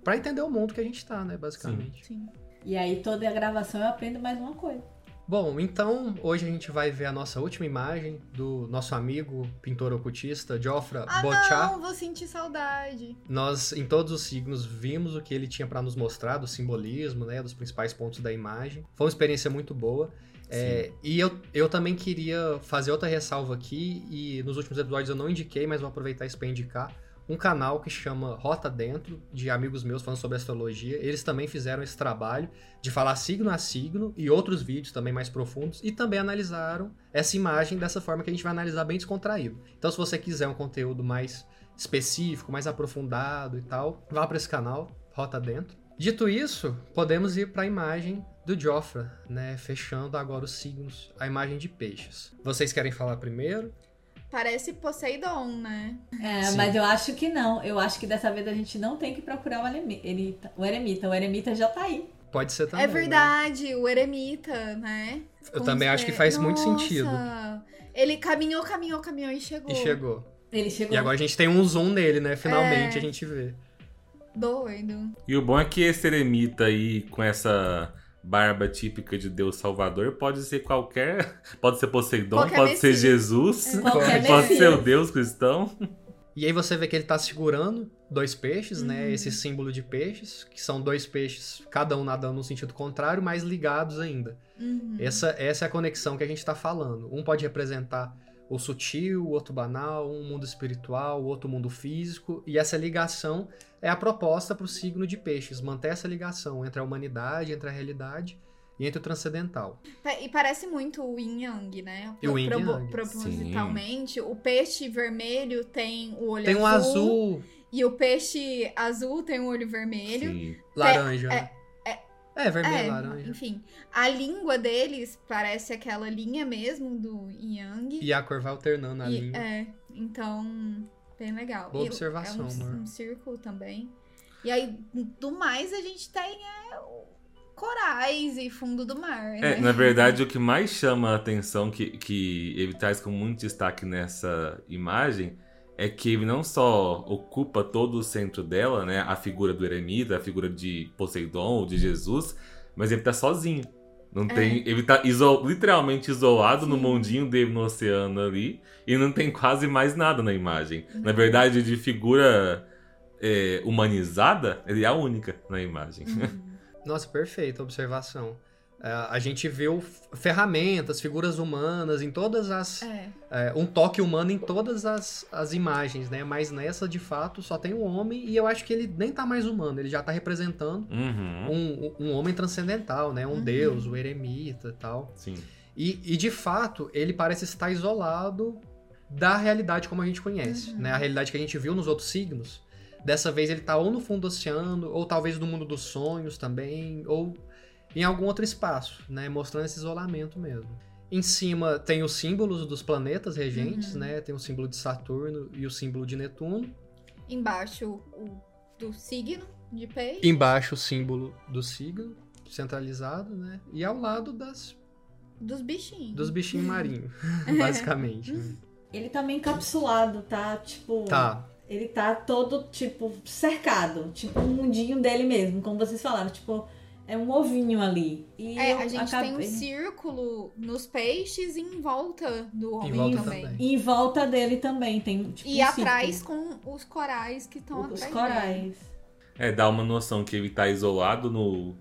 pra entender o mundo que a gente tá, né? Basicamente. Sim. E aí toda a gravação eu aprendo mais uma coisa. Bom, então hoje a gente vai ver a nossa última imagem do nosso amigo pintor ocultista, Jofra Ah, Boccia. não, vou sentir saudade. Nós, em todos os signos, vimos o que ele tinha pra nos mostrar, do simbolismo, né, dos principais pontos da imagem. Foi uma experiência muito boa. É, e eu, eu também queria fazer outra ressalva aqui, e nos últimos episódios eu não indiquei, mas vou aproveitar isso para indicar, um canal que chama Rota Dentro, de amigos meus falando sobre astrologia. Eles também fizeram esse trabalho de falar signo a signo e outros vídeos também mais profundos, e também analisaram essa imagem dessa forma que a gente vai analisar bem descontraído. Então, se você quiser um conteúdo mais específico, mais aprofundado e tal, vá para esse canal, Rota Dentro. Dito isso, podemos ir para a imagem do Jofra, né? Fechando agora os signos, a imagem de peixes. Vocês querem falar primeiro? Parece Poseidon, né? É, Sim. mas eu acho que não. Eu acho que dessa vez a gente não tem que procurar o eremi- eremita. O eremita. O eremita já tá aí. Pode ser também. é né? verdade, o eremita, né? Eu também acho que faz muito Nossa! sentido. Ele caminhou, caminhou, caminhou e chegou. E chegou. Ele chegou. E agora a gente tem um zoom nele, né? Finalmente É. a gente vê. Doido. E o bom é que esse eremita aí, com essa barba típica de Deus Salvador, pode ser qualquer. Pode ser Poseidon, Qualquer pode ser Messias. Jesus, Qualquer pode ser o Messias. Deus cristão. E aí você vê que ele tá segurando dois peixes, né? Uhum. Esse símbolo de peixes, que são dois peixes, cada um nadando no sentido contrário, mas ligados ainda. Uhum. Essa, essa é a conexão que a gente está falando. Um pode representar o sutil, o outro banal, um mundo espiritual, o outro mundo físico, e essa ligação é a proposta para o signo de peixes, manter essa ligação entre a humanidade, entre a realidade e entre o transcendental. Pa- E parece muito o yin yang, né? E o yin yang, Propositalmente, o peixe vermelho tem o olho Tem um azul, E o peixe azul tem o olho vermelho. Sim. laranja. é- né? É, vermelho, É, laranja. enfim. A língua deles parece aquela linha mesmo do yang. E a cor vai alternando na E- linha. É, então, bem legal. Boa E observação, é um, amor. um círculo também. E aí, do mais, a gente tem é, o- corais e fundo do mar, né? É, na verdade, o que mais chama a atenção, que, que ele traz com muito destaque nessa imagem, é que ele não só ocupa todo o centro dela, né? A figura do eremita, a figura de Poseidon ou de Jesus, mas ele tá sozinho. Não tem, ele tá iso- literalmente isolado no Sim. mundinho dele no oceano ali e não tem quase mais nada na imagem. Na verdade, de figura é, humanizada, ele é a única na imagem. Nossa, perfeita observação. É, a gente viu ferramentas, figuras humanas em todas as. É. é, um toque humano em todas as, as imagens, né? Mas nessa, de fato, só tem o homem e eu acho que ele nem tá mais humano, ele já tá representando Uhum. um, um homem transcendental, né? Um Uhum. deus, o eremita e tal. Sim. E, e, de fato, ele parece estar isolado da realidade como a gente conhece, Uhum. né? A realidade que a gente viu nos outros signos. Dessa vez ele tá ou no fundo do oceano, ou talvez no mundo dos sonhos também, ou em algum outro espaço, né? Mostrando esse isolamento mesmo. Em cima tem os símbolos dos planetas regentes, Uhum. né? Tem o símbolo de Saturno e o símbolo de Netuno. Embaixo, o do signo de peixe. Embaixo o símbolo do signo, centralizado, né? E ao lado das, Dos bichinhos. dos bichinhos marinhos, basicamente. né? Ele tá meio encapsulado, tá? Tipo. Tá, Ele tá todo, tipo, cercado. Tipo, um mundinho dele mesmo, como vocês falaram. Tipo, é um ovinho ali. E É, a gente tem um acabei- círculo nos peixes e em volta do homem volta também. também. E em volta dele também tem, tipo, E um atrás círculo. com os corais que estão Os atrás. dele. corais. É, dá uma noção que ele tá isolado no,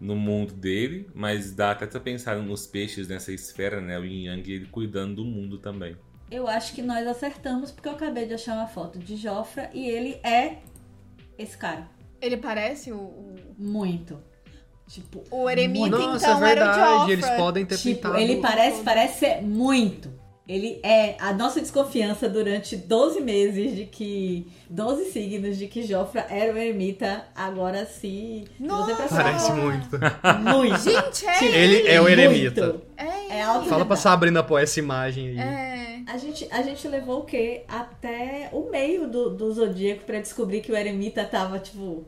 no mundo dele, mas dá até pra pensar nos peixes nessa esfera, né? O Yin Yang, ele cuidando do mundo também. Eu acho que nós acertamos, porque eu acabei de achar uma foto de Jofra e ele é esse cara. Ele parece o, Muito. Tipo, o eremita, Nossa, então é era o verdade. Joffre. Eles podem ter tipo pintado. ele parece, parece ser muito. Ele é a nossa desconfiança durante 12 meses de que. 12 signos de que Jofra era o eremita. Agora sim. se Nossa! você Parece muito. muito. Gente, é Sim, Ele é o eremita. É, É Fala pra verdade. Sabrina pôr essa imagem aí. é. A gente, a gente levou o quê? Até o meio do, do Zodíaco pra descobrir que o eremita tava, tipo.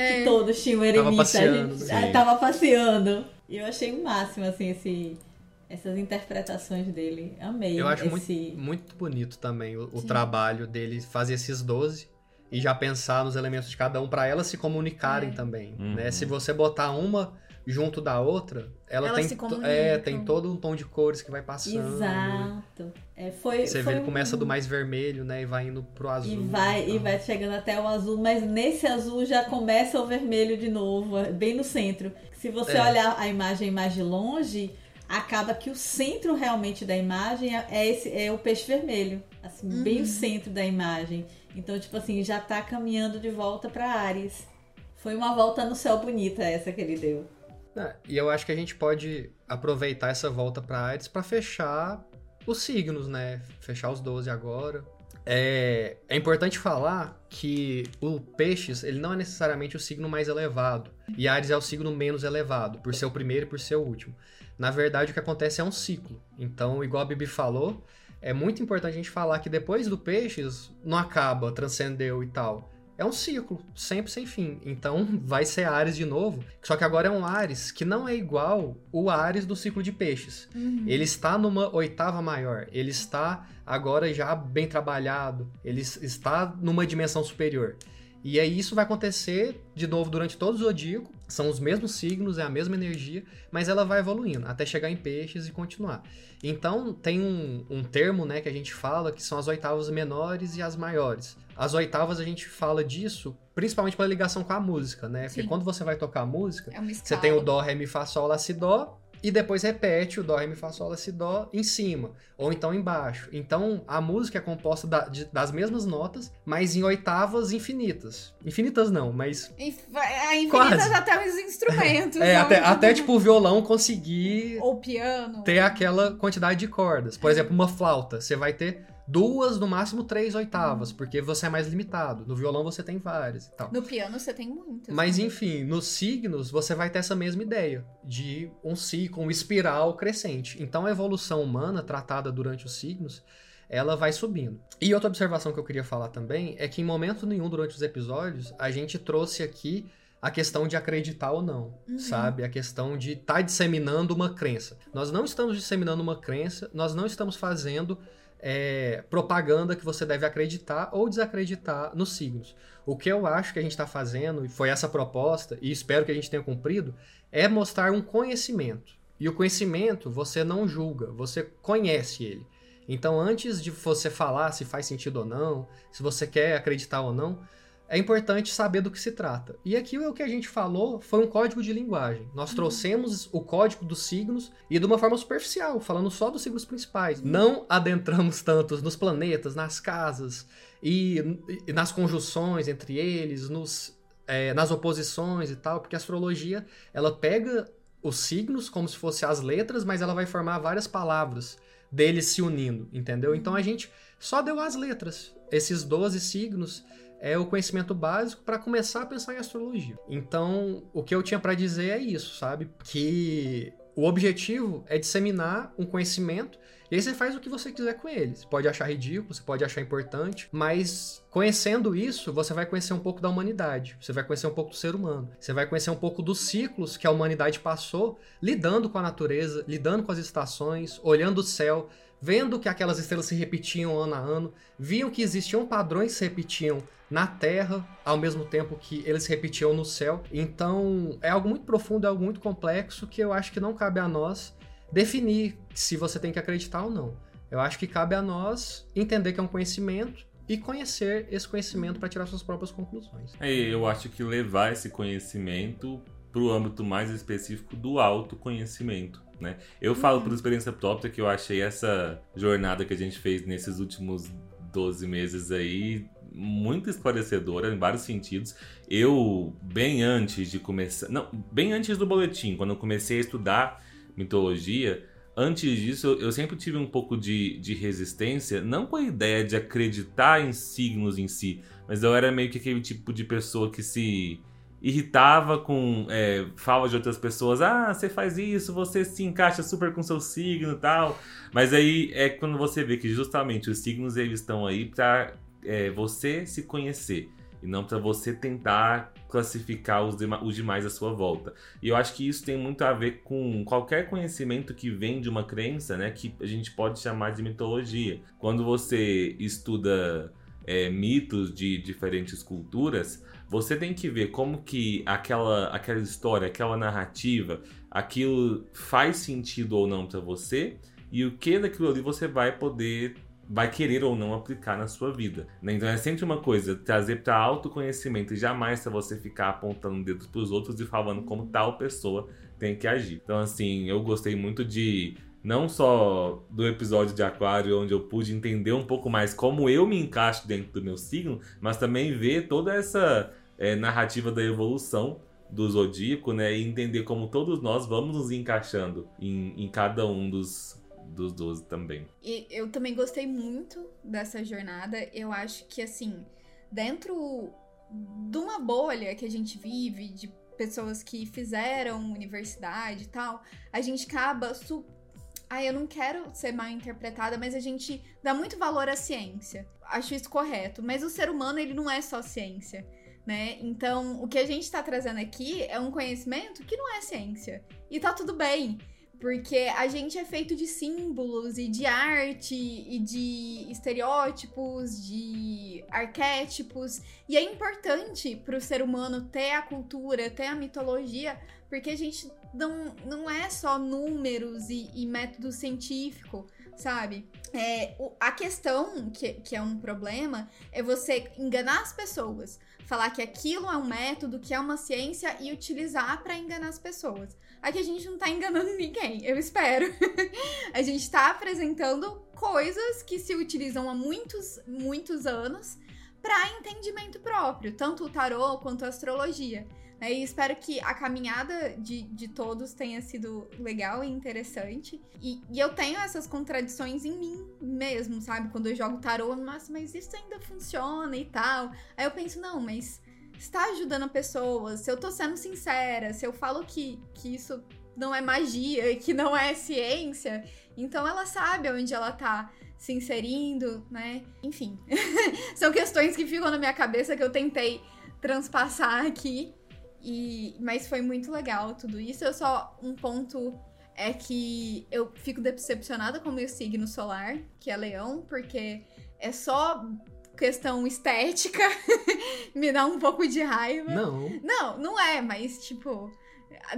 É. Que todos tinham eremita. passeando, a gente né? ah, tava passeando. E eu achei o máximo, assim, esse, essas interpretações dele. Amei. Eu acho esse... muito, muito bonito também o, o trabalho dele fazer esses 12 e já pensar nos elementos de cada um pra elas se comunicarem É. também, Uhum. né? Se você botar uma junto da outra, ela Elas tem é, tem todo um tom de cores que vai passando. Exato. É, foi, Você foi vê ele um- começa do mais vermelho, né, e vai indo pro azul. E vai, então. e vai chegando até o azul, mas nesse azul já começa o vermelho de novo, bem no centro. Se você É. olhar a imagem mais de longe, acaba que o centro realmente da imagem é, é esse, é o peixe vermelho. Assim, bem o centro da imagem. Então, tipo assim, já tá caminhando de volta pra Ares. Foi uma volta no céu bonita essa que ele deu. É, e eu acho que a gente pode aproveitar essa volta para Ares para fechar os signos, né? Fechar os 12 agora. É, é importante falar que o Peixes, ele não é necessariamente o signo mais elevado. E Ares é o signo menos elevado, por ser o primeiro e por ser o último. Na verdade, o que acontece é um ciclo. Então, igual a Bibi falou, é muito importante a gente falar que depois do Peixes, não acaba, transcendeu e tal. É um ciclo, sempre sem fim. Então vai ser Ares de novo. Só que agora é um Ares que não é igual o Ares do ciclo de peixes. Uhum. Ele está numa oitava maior. Ele está agora já bem trabalhado. Ele está numa dimensão superior. E aí isso vai acontecer de novo durante todo o zodíaco. São os mesmos signos, é a mesma energia, mas ela vai evoluindo até chegar em peixes e continuar. Então tem um, um termo né, que a gente fala que são as oitavas menores e as maiores. As oitavas a gente fala disso principalmente pela ligação com a música, né? Porque Sim. quando você vai tocar música, É você tem o Dó, Ré, Mi, Fá, Sol, Lá, Si, Dó. E depois repete o Dó, Ré, Mi, Fá, Sol, Lá, Si, Dó em cima. Ou então embaixo. Então, a música é composta da- de- das mesmas notas, mas em oitavas infinitas. Infinitas não, mas... Inf- A infinitas Quase. até os instrumentos. É, não? até, até tipo o violão conseguir Ou piano. ter aquela quantidade de cordas. Por exemplo, uma flauta, você vai ter duas, no máximo três oitavas, porque você é mais limitado. No violão você tem várias e tal. No piano você tem muitas. Mas né? enfim, nos signos você vai ter essa mesma ideia de um ciclo, um espiral crescente. Então a evolução humana tratada durante os signos, ela vai subindo. E outra observação que eu queria falar também é que em momento nenhum durante os episódios a gente trouxe aqui a questão de acreditar ou não, Uhum. sabe? A questão de estar tá disseminando uma crença. Nós não estamos disseminando uma crença, nós não estamos fazendo é, propaganda que você deve acreditar ou desacreditar nos signos. O que eu acho que a gente está fazendo, e foi essa proposta, e espero que a gente tenha cumprido, é mostrar um conhecimento. E o conhecimento você não julga, você conhece ele. Então, antes de você falar se faz sentido ou não, se você quer acreditar ou não, é importante saber do que se trata. E aqui o que a gente falou foi um código de linguagem. Nós trouxemos o código dos signos e de uma forma superficial, falando só dos signos principais. Não adentramos tantos nos planetas, nas casas e, e nas conjunções entre eles, nos, é, nas oposições e tal, porque a astrologia ela pega os signos como se fossem as letras, mas ela vai formar várias palavras deles se unindo, entendeu? Então a gente só deu as letras. Esses 12 signos é o conhecimento básico para começar a pensar em astrologia. Então, o que eu tinha para dizer é isso, sabe? Que o objetivo é disseminar um conhecimento e aí você faz o que você quiser com ele. Você pode achar ridículo, você pode achar importante, mas conhecendo isso, você vai conhecer um pouco da humanidade, você vai conhecer um pouco do ser humano, você vai conhecer um pouco dos ciclos que a humanidade passou lidando com a natureza, lidando com as estações, olhando o céu, vendo que aquelas estrelas se repetiam ano a ano, viam que existiam padrões que se repetiam na Terra, ao mesmo tempo que eles se repetiam no céu. Então, é algo muito profundo, é algo muito complexo que eu acho que não cabe a nós definir se você tem que acreditar ou não. Eu acho que cabe a nós entender que é um conhecimento e conhecer esse conhecimento para tirar suas próprias conclusões. É, eu acho que levar esse conhecimento para o âmbito mais específico do autoconhecimento. Né? Eu falo por experiência própria que eu achei essa jornada que a gente fez nesses últimos 12 meses aí muito esclarecedora em vários sentidos. Eu, bem antes de começar. Não, bem antes do boletim, quando eu comecei a estudar mitologia, antes disso eu, eu sempre tive um pouco de, de resistência, não com a ideia de acreditar em signos em si, mas eu era meio que aquele tipo de pessoa que se irritava com é, fala de outras pessoas, ah, você faz isso, você se encaixa super com seu signo e tal. Mas aí é quando você vê que justamente os signos eles estão aí para é, você se conhecer e não para você tentar classificar os, os demais à sua volta. E eu acho que isso tem muito a ver com qualquer conhecimento que vem de uma crença, né, que a gente pode chamar de mitologia. Quando você estuda é, mitos de diferentes culturas, você tem que ver como que aquela, aquela história, aquela narrativa, aquilo faz sentido ou não para você e o que daquilo ali você vai poder vai querer ou não aplicar na sua vida. né? Então é sempre uma coisa, trazer para autoconhecimento e jamais para você ficar apontando dedos para os outros e falando como tal pessoa tem que agir. Então assim, eu gostei muito de não só do episódio de Aquário, onde eu pude entender um pouco mais como eu me encaixo dentro do meu signo, mas também ver toda essa é, narrativa da evolução do zodíaco, né? E entender como todos nós vamos nos encaixando em, em cada um dos, dos 12 também. E eu também gostei muito dessa jornada. Eu acho que, assim, dentro de uma bolha que a gente vive, de pessoas que fizeram universidade e tal, a gente acaba. Su... Ai, eu não quero ser mal interpretada, mas a gente dá muito valor à ciência. Acho isso correto. Mas o ser humano, ele não é só ciência. Né? Então, o que a gente está trazendo aqui é um conhecimento que não é ciência. E tá tudo bem. Porque a gente é feito de símbolos e de arte e de estereótipos, de arquétipos. E é importante para o ser humano ter a cultura, ter a mitologia, porque a gente não, não é só números e, e método científico, sabe? É, o, a questão, que, que é um problema, é você enganar as pessoas. Falar que aquilo é um método, que é uma ciência e utilizar para enganar as pessoas. Aqui a gente não tá enganando ninguém, eu espero. a gente tá apresentando coisas que se utilizam há muitos, muitos anos para entendimento próprio, tanto o tarô quanto a astrologia. Né? E espero que a caminhada de, de todos tenha sido legal e interessante. E, e, eu tenho essas contradições em mim mesmo, sabe? Quando eu jogo tarô, nossa, mas isso ainda funciona e tal. Aí eu penso, não, mas está ajudando a pessoa, se eu tô sendo sincera, se eu falo que, que isso não é magia, que não é ciência, então ela sabe onde ela tá se inserindo, né? Enfim, são questões que ficam na minha cabeça que eu tentei transpassar aqui. E, mas foi muito legal tudo isso. Eu só um ponto é que eu fico decepcionada com o meu signo solar, que é leão, porque é só questão estética me dá um pouco de raiva. Não. Não, não é, mas tipo,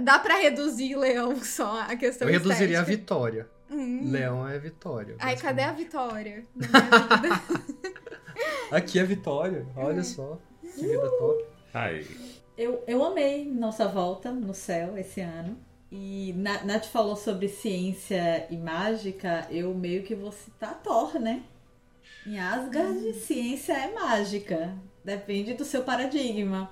dá para reduzir leão só a questão Eu reduziria estética. a vitória. Hum. Leão é vitória. Ai, cadê a vitória? Aqui é vitória, olha só. Que vida top. Ai. Eu, eu amei nossa volta no céu esse ano. E Na- Nath falou sobre ciência e mágica, eu meio que vou citar Thor, né? Em Asgard, ciência é mágica. Depende do seu paradigma.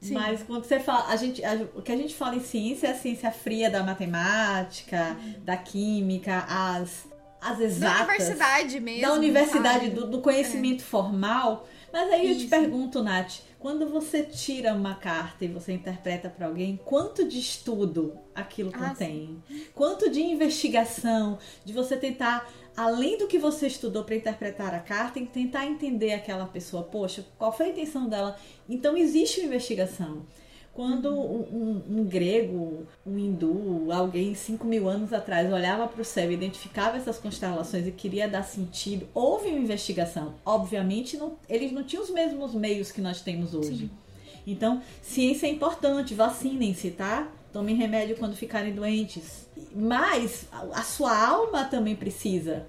Sim. Mas quando você fala, a gente, a- o que a gente fala em ciência é a ciência fria da matemática, da química, as, as da exatas universidade mesmo. da universidade, do, do conhecimento formal. Mas aí eu te Isso. pergunto, Nath, quando você tira uma carta e você interpreta para alguém, quanto de estudo aquilo Ah, contém? Quanto de investigação, de você tentar, além do que você estudou para interpretar a carta, tentar entender aquela pessoa, poxa, qual foi a intenção dela? Então existe uma investigação. Quando um, um- um grego, um hindu, alguém 5 mil anos atrás olhava para o céu e identificava essas constelações e queria dar sentido, houve uma investigação. Obviamente, não- eles não tinham os mesmos meios que nós temos hoje. Então, ciência é importante, vacinem-se, tá? Tomem remédio quando ficarem doentes. Mas a- a sua alma também precisa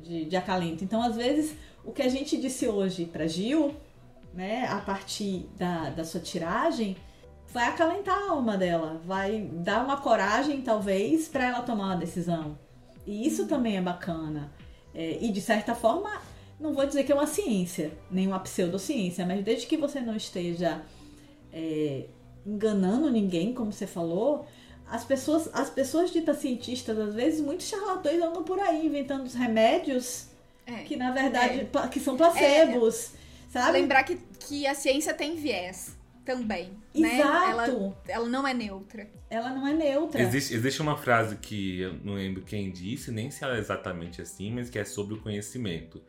de, de acalento. Então, às vezes, o que a gente disse hoje para Gil, né, a partir da, da sua tiragem, vai acalentar a alma dela, vai dar uma coragem, talvez, para ela tomar uma decisão. E isso também é bacana. É, e de certa forma, não vou dizer que é uma ciência, nem uma pseudociência, mas desde que você não esteja é, enganando ninguém, como você falou, as pessoas, as pessoas ditas cientistas, às vezes, muitos charlatões andam por aí inventando os remédios É. que, na verdade, É. que são placebos, sabe? Lembrar que, que a ciência tem viés também, né? Ela, Exato. ela não é neutra. Ela não é neutra. Existe, existe uma frase que eu não lembro quem disse, nem se ela é exatamente assim, mas que é sobre o conhecimento.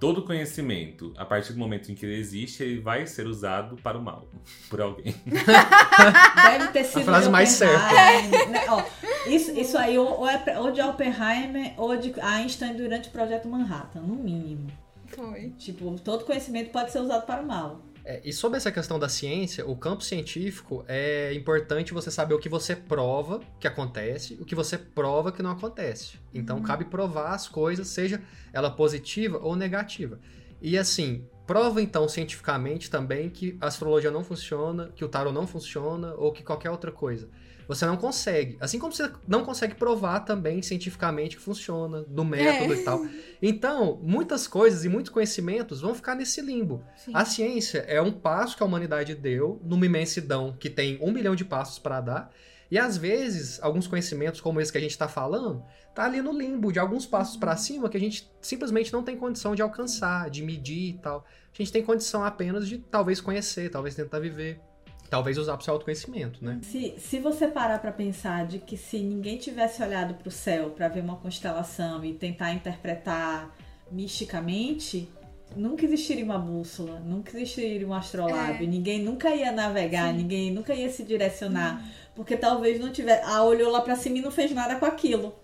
Todo conhecimento, a partir do momento em que ele existe, ele vai ser usado para o mal, por alguém. Deve ter sido frase de mais Oppenheimer, né? Ó, isso, isso aí ou, ou é ou de Oppenheimer ou de Einstein durante o projeto Manhattan, no mínimo. Foi. Tipo, todo conhecimento pode ser usado para o mal. É, e sobre essa questão da ciência, o campo científico é importante você saber o que você prova que acontece, o que você prova que não acontece. Então cabe provar as coisas, seja ela positiva ou negativa. E assim, prova então cientificamente também que a astrologia não funciona, que o tarot não funciona ou que qualquer outra coisa. Você não consegue. Assim como você não consegue provar também cientificamente que funciona, do método É. e tal. Então, muitas coisas e muitos conhecimentos vão ficar nesse limbo. Sim. A ciência é um passo que a humanidade deu numa imensidão que tem um bilhão de passos para dar. E às vezes, alguns conhecimentos como esse que a gente está falando, tá ali no limbo de alguns passos para cima que a gente simplesmente não tem condição de alcançar, de medir e tal. A gente tem condição apenas de talvez conhecer, talvez tentar viver, talvez usar para o seu autoconhecimento, né? Se, se você parar para pensar de que se ninguém tivesse olhado para o céu para ver uma constelação e tentar interpretar misticamente, nunca existiria uma bússola, nunca existiria um astrolábio, É. ninguém nunca ia navegar, ninguém nunca ia se direcionar, porque talvez não tivesse. Ah, olhou lá pra cima e não fez nada com aquilo.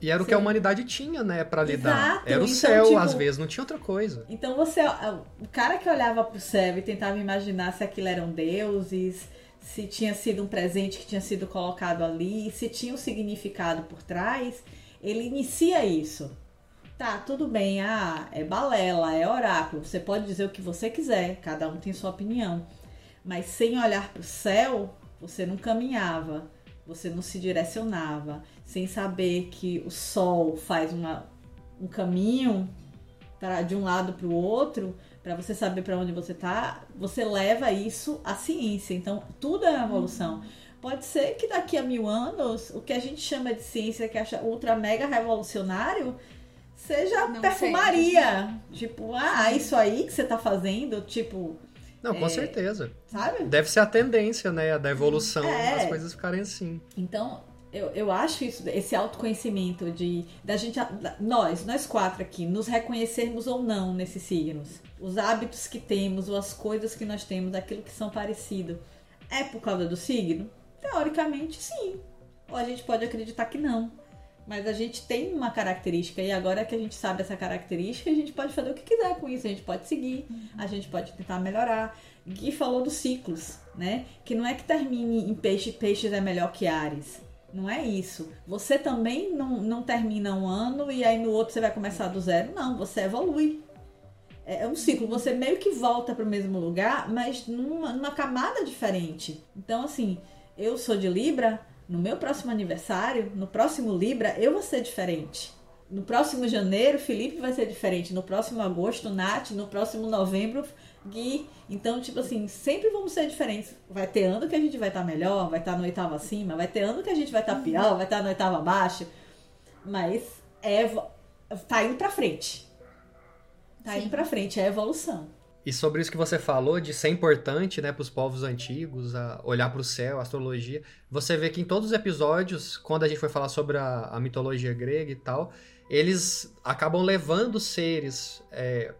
E era o que a humanidade tinha, né, pra lidar. Era o então, céu, tipo- às vezes, não tinha outra coisa. Então você, o cara que olhava pro céu e tentava imaginar se aquilo eram deuses, se tinha sido um presente que tinha sido colocado ali, se tinha um significado por trás, ele inicia isso. Tá, tudo bem, ah, é balela, é oráculo, você pode dizer o que você quiser, cada um tem sua opinião. Mas sem olhar pro céu, você não caminhava, você não se direcionava, sem saber que o sol faz uma, um caminho pra, de um lado para o outro, para você saber para onde você tá, você leva isso à ciência. Então, tudo é uma evolução. Pode ser que daqui a mil anos, o que a gente chama de ciência, que acha ultra mega revolucionário, seja Não perfumaria. Tipo, ah, isso aí que você tá fazendo, tipo, Não, com É. certeza. sabe? Deve ser a tendência, né, da evolução, É. as coisas ficarem assim. Então, eu, eu acho isso, esse autoconhecimento de da gente, nós, nós quatro aqui, nos reconhecermos ou não nesses signos. Os hábitos que temos, ou as coisas que nós temos, aquilo que são parecidos. É por causa do signo? Teoricamente, sim. Ou a gente pode acreditar que não. Mas a gente tem uma característica e agora que a gente sabe essa característica, a gente pode fazer o que quiser com isso. A gente pode seguir, a gente pode tentar melhorar. Gui falou dos ciclos, né? Que não é que termine em peixe, peixes é melhor que Ares. Não é isso. Você também não, não termina um ano e aí no outro você vai começar do zero. Não, você evolui. É é um ciclo, você meio que volta para o mesmo lugar, mas numa, numa camada diferente. Então, assim, eu sou de Libra, no meu próximo aniversário, no próximo Libra, eu vou ser diferente. No próximo janeiro, Felipe vai ser diferente. No próximo agosto, Nath. No próximo novembro, Gui. Então, tipo assim, sempre vamos ser diferentes. Vai ter ano que a gente vai estar melhor, vai estar no oitavo acima, vai ter ano que a gente vai estar pior, vai estar no oitavo abaixo. Mas é, tá indo pra frente. Tá Sim. indo pra frente, é evolução. E sobre isso que você falou, de ser importante, né, para os povos antigos, a olhar para o céu, a astrologia, você vê que em todos os episódios, quando a gente foi falar sobre a, a mitologia grega e tal, eles acabam levando seres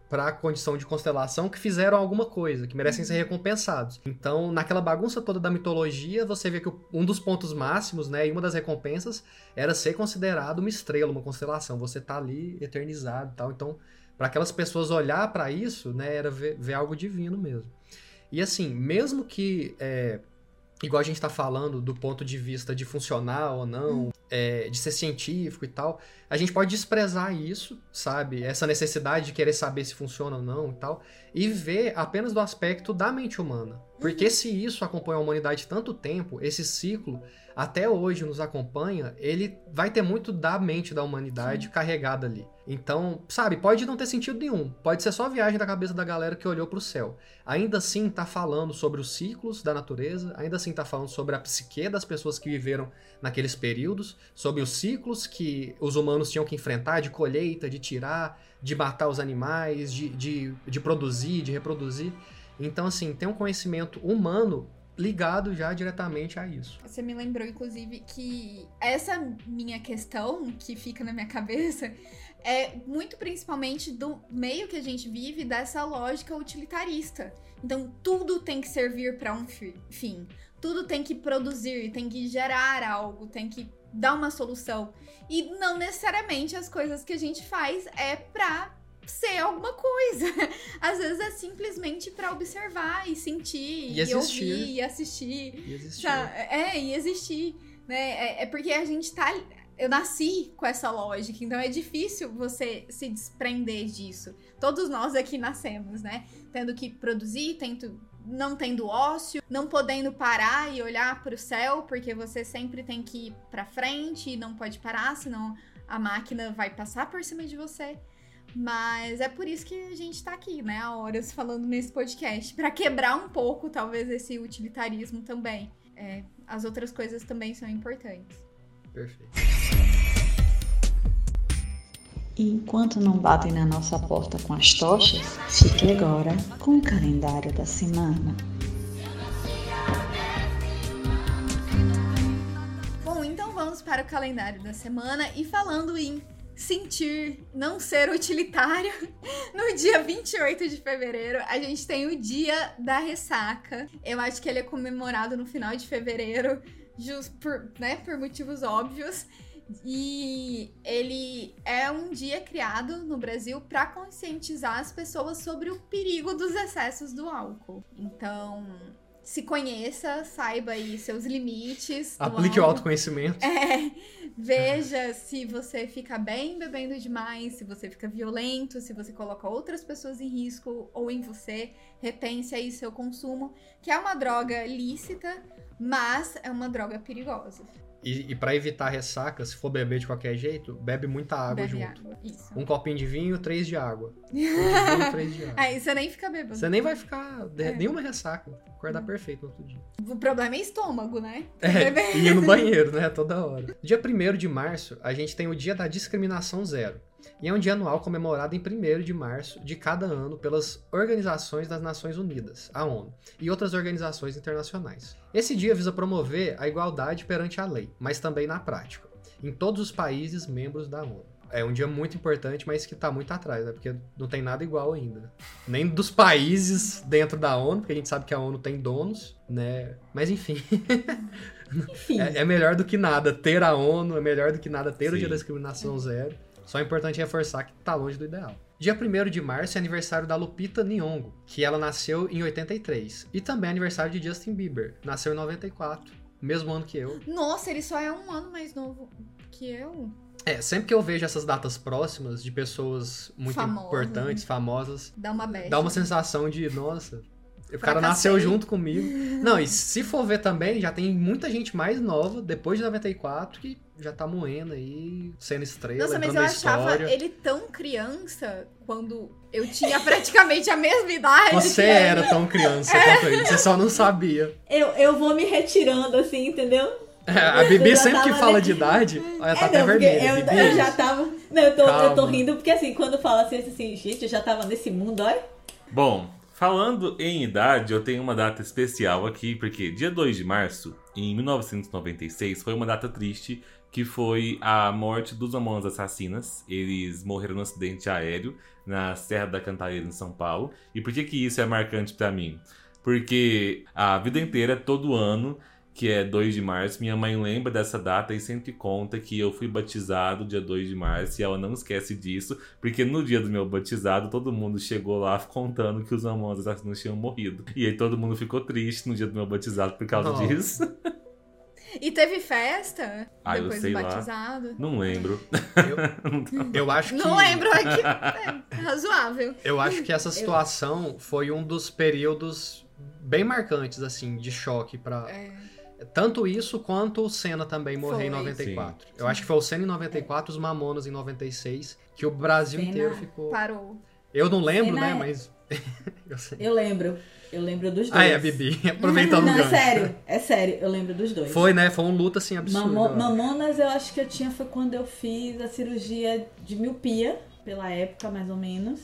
para a condição de constelação que fizeram alguma coisa, que merecem ser recompensados. Então, naquela bagunça toda da mitologia, você vê que um dos pontos máximos, né, e uma das recompensas era ser considerado uma estrela, uma constelação. Você tá ali eternizado e tal. Então, para aquelas pessoas olhar para isso, né, era ver, ver algo divino mesmo. E assim, mesmo que, é, igual a gente está falando do ponto de vista de funcionar ou não, é, de ser científico e tal, a gente pode desprezar isso, sabe? Essa necessidade de querer saber se funciona ou não e tal, e ver apenas do aspecto da mente humana. Porque se isso acompanha a humanidade tanto tempo, esse ciclo até hoje nos acompanha, ele vai ter muito da mente da humanidade carregada ali. Então, sabe, pode não ter sentido nenhum. Pode ser só viagem da cabeça da galera que olhou pro céu. Ainda assim tá falando sobre os ciclos da natureza, ainda assim tá falando sobre a psique das pessoas que viveram naqueles períodos, sobre os ciclos que os humanos tinham que enfrentar, de colheita, de tirar, de matar os animais, de, de, de produzir, de reproduzir. Então, assim, tem um conhecimento humano ligado já diretamente a isso. Você me lembrou, inclusive, que essa minha questão que fica na minha cabeça é muito principalmente do meio que a gente vive dessa lógica utilitarista. Então, tudo tem que servir para um fi- fim. Tudo tem que produzir, tem que gerar algo, tem que dar uma solução. E não necessariamente as coisas que a gente faz é pra ser alguma coisa. Às vezes é simplesmente pra observar e sentir, E e, existir. ouvir e assistir. E existiu. Sa- É, e existir, né? É, é porque a gente tá. Eu nasci com essa lógica, então é difícil você se desprender disso. Todos nós aqui nascemos, né? Tendo que produzir, tendo, não tendo ócio, não podendo parar e olhar pro céu, porque você sempre tem que ir pra frente e não pode parar, senão a máquina vai passar por cima de você. Mas é por isso que a gente tá aqui, né, há horas falando nesse podcast, Pra quebrar um pouco, talvez, esse utilitarismo também. É, as outras coisas também são importantes. Perfeito. E enquanto não batem na nossa porta com as tochas, fique agora com o calendário da semana. Bom, então vamos para o calendário da semana e falando em sentir, não ser utilitário, no dia 28 de fevereiro, a gente tem o dia da ressaca. Eu acho que ele é comemorado no final de fevereiro, just por, né, por motivos óbvios. E ele é um dia criado no Brasil para conscientizar as pessoas sobre o perigo dos excessos do álcool. Então, se conheça, saiba aí seus limites. Aplique o autoconhecimento. É, veja se você fica bem bebendo demais, se você fica violento, se você coloca outras pessoas em risco ou em você. Repense aí seu consumo, que é uma droga lícita, mas é uma droga perigosa. E, e para evitar ressaca, se for beber de qualquer jeito, bebe muita água Bebe junto. água. Isso. Um copinho de vinho, três de água. Um de vinho, três de água. Aí você nem fica bêbado. Você nem vai ficar de- É. nenhuma ressaca. Acordar perfeito no outro dia. O problema é estômago, né? É, e ir no banheiro, né? Toda hora. Dia 1 de março, a gente tem o Dia da Discriminação Zero. E é um dia anual comemorado em 1 de março de cada ano pelas Organizações das Nações Unidas, a ONU, e outras organizações internacionais. Esse dia visa promover a igualdade perante a lei, mas também na prática, em todos os países membros da ONU. É um dia muito importante, mas que tá muito atrás, né? Porque não tem nada igual ainda. Nem dos países dentro da ONU, porque a gente sabe que a ONU tem donos, né? Mas enfim. Enfim. É, é melhor do que nada ter a ONU, é melhor do que nada ter o Sim. dia da discriminação zero. Só é importante reforçar que tá longe do ideal. Dia 1 de março é aniversário da Lupita Nyong'o, que ela nasceu em 83. E também é aniversário de Justin Bieber, nasceu em 94, mesmo ano que eu. Nossa, ele só é um ano mais novo que eu. É, sempre que eu vejo essas datas próximas de pessoas muito importantes, famosas, Dá uma bad. dá uma sensação de, nossa, o cara nasceu junto comigo. Não, e se for ver também, já tem muita gente mais nova, depois de 94, que já tá moendo aí, sendo estrela, Nossa, mas eu na achava história. ele tão criança quando eu tinha praticamente a mesma idade. Você que era tão criança quanto ele, você só não sabia. Eu, eu vou me retirando assim, entendeu? A Bibi sempre que fala de idade, ela tá É, até não, porque vermelha. eu, Bibi. eu já tava. Não, eu tô, eu tô rindo, porque assim, quando fala assim, assim, gente, eu já tava nesse mundo, olha. Bom, falando em idade, eu tenho uma data especial aqui, porque dia 2 de março, em 1996, foi uma data triste, que foi a morte dos Mamonas Assassinas. Eles morreram num acidente aéreo na Serra da Cantareira, em São Paulo. E por que que isso é marcante pra mim? Porque a vida inteira, todo ano, que é 2 de março, minha mãe lembra dessa data e sempre conta que eu fui batizado dia 2 de março e ela não esquece disso, porque no dia do meu batizado todo mundo chegou lá contando que os Mamonas Assassinos tinham morrido. E aí todo mundo ficou triste no dia do meu batizado por causa Nossa. disso. E teve festa Ah, eu depois sei do lá. batizado. Não lembro. Eu acho que. Não lembro, é que é razoável. Eu acho que essa situação foi um dos períodos bem marcantes, assim, de choque pra. É. Tanto isso quanto o Senna também morrer em Foi. 94. Eu acho que foi o Senna em 94, os Mamonas em 96, que o Brasil Senna inteiro ficou. Parou. Eu não lembro, Senna né? é- Mas. eu sei. Eu lembro. Eu lembro dos dois. Ah, é, a Bibi, aproveitando o Não, é gancho. sério, é sério, eu lembro dos dois. Foi, né? Foi um luto assim absurdo. Mamo- eu acho. Mamonas eu acho que eu tinha foi quando eu fiz a cirurgia de miopia, pela época mais ou menos.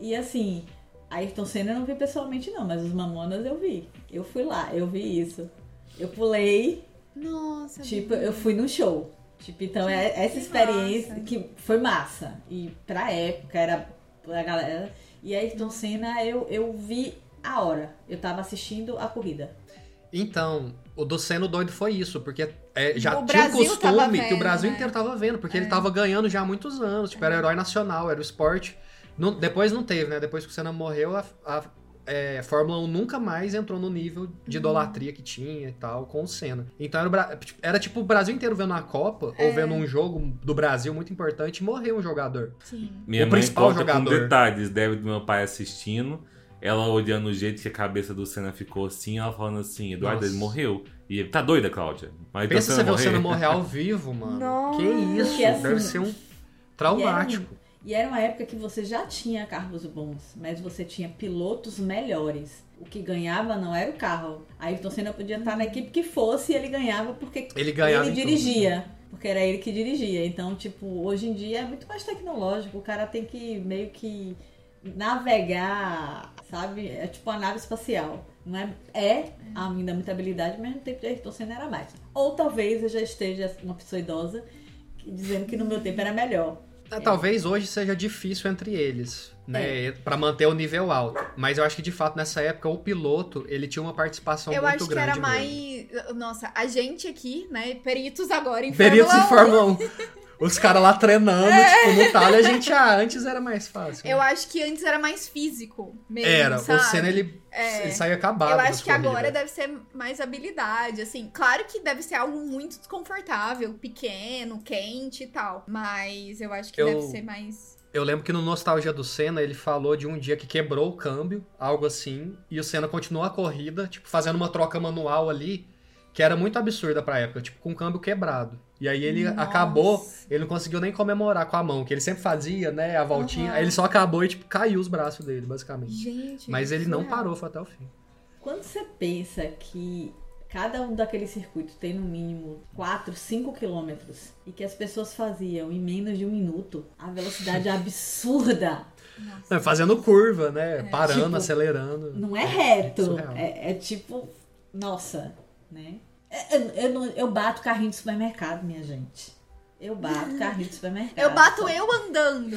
E assim, Ayrton Senna eu não vi pessoalmente não, mas os Mamonas eu vi. Eu fui lá, eu vi isso. Eu pulei, Nossa. tipo, eu fui no show. Tipo, então é essa Que experiência massa. que foi massa. E pra época era pra galera. E Ayrton Senna eu, eu vi a hora. Eu tava assistindo a corrida. Então, o do Seno doido foi isso, porque é, já O tinha o costume que o vendo, Brasil né? inteiro tava vendo, porque ele tava ganhando já há muitos anos, tipo, era herói nacional, era o esporte. Não- depois não teve, né? Depois que o Senna morreu, a, a é, Fórmula 1 nunca mais entrou no nível de idolatria que tinha e tal com o Senna. Então era, Bra- tipo, era tipo o Brasil inteiro vendo a Copa, ou vendo um jogo do Brasil muito importante e morreu um jogador. Sim. Minha O mãe principal conta com jogador. detalhes, deve do meu pai assistindo, ela olhando o jeito que a cabeça do Senna ficou assim, ela falando assim, Eduardo, Nossa. ele morreu. E ele, tá doida, Cláudia? Mas então Pensa você ver o Senna morrer? ao vivo, mano. Nossa. Que isso, Porque, assim, deve ser um traumático. E era uma época que você já tinha carros bons, mas você tinha pilotos melhores. O que ganhava não era o carro. Ayrton Senna podia estar na equipe que fosse e ele ganhava porque Ele ganhava ele em tudo. dirigia. Porque era ele que dirigia. Então, tipo, hoje em dia é muito mais tecnológico. O cara tem que meio que navegar, sabe? É tipo uma nave espacial. Não é, é ainda muita habilidade, mas no tempo de Ayrton Senna era mais. Ou talvez eu já esteja uma pessoa idosa dizendo que no meu tempo era melhor. Ah, Talvez hoje seja difícil entre eles, né? Pra manter o nível alto. Mas eu acho que de fato nessa época o piloto ele tinha uma participação Eu muito acho que grande. era mesmo. mais. Nossa, a gente aqui, né? Peritos agora em Peritos em Fórmula 1. Fórmula 1. Os caras lá treinando, tipo, no talho, a gente, ah, antes era mais fácil. Eu acho que antes era mais físico mesmo. Era, sabe? o Senna ele, É. ele saía acabado. Eu acho que agora deve ser mais habilidade, assim. Claro que deve ser algo muito desconfortável, pequeno, quente e tal. Mas eu acho que Eu- deve ser mais. Eu lembro que no Nostalgia do Senna ele falou de um dia que quebrou o câmbio, algo assim, e o Senna continuou a corrida, tipo, fazendo uma troca manual ali, que era muito absurda pra época, tipo, com o câmbio quebrado. E aí ele Nossa. acabou, ele não conseguiu nem comemorar com a mão, que ele sempre fazia, né, a voltinha. Aham. Aí ele só acabou e, tipo, caiu os braços dele, basicamente. Gente. Mas ele não surreal. parou, foi até o fim. Quando você pensa que cada um daqueles circuitos tem no mínimo 4, 5 quilômetros e que as pessoas faziam em menos de um minuto, a velocidade é absurda. Não, Fazendo curva, né, parando, Tipo, acelerando. Não é reto. Surreal. É, é tipo, nossa, né? É, Eu, eu, não- eu bato carrinho de supermercado, minha gente. Eu bato carrinho de supermercado. Eu bato eu andando.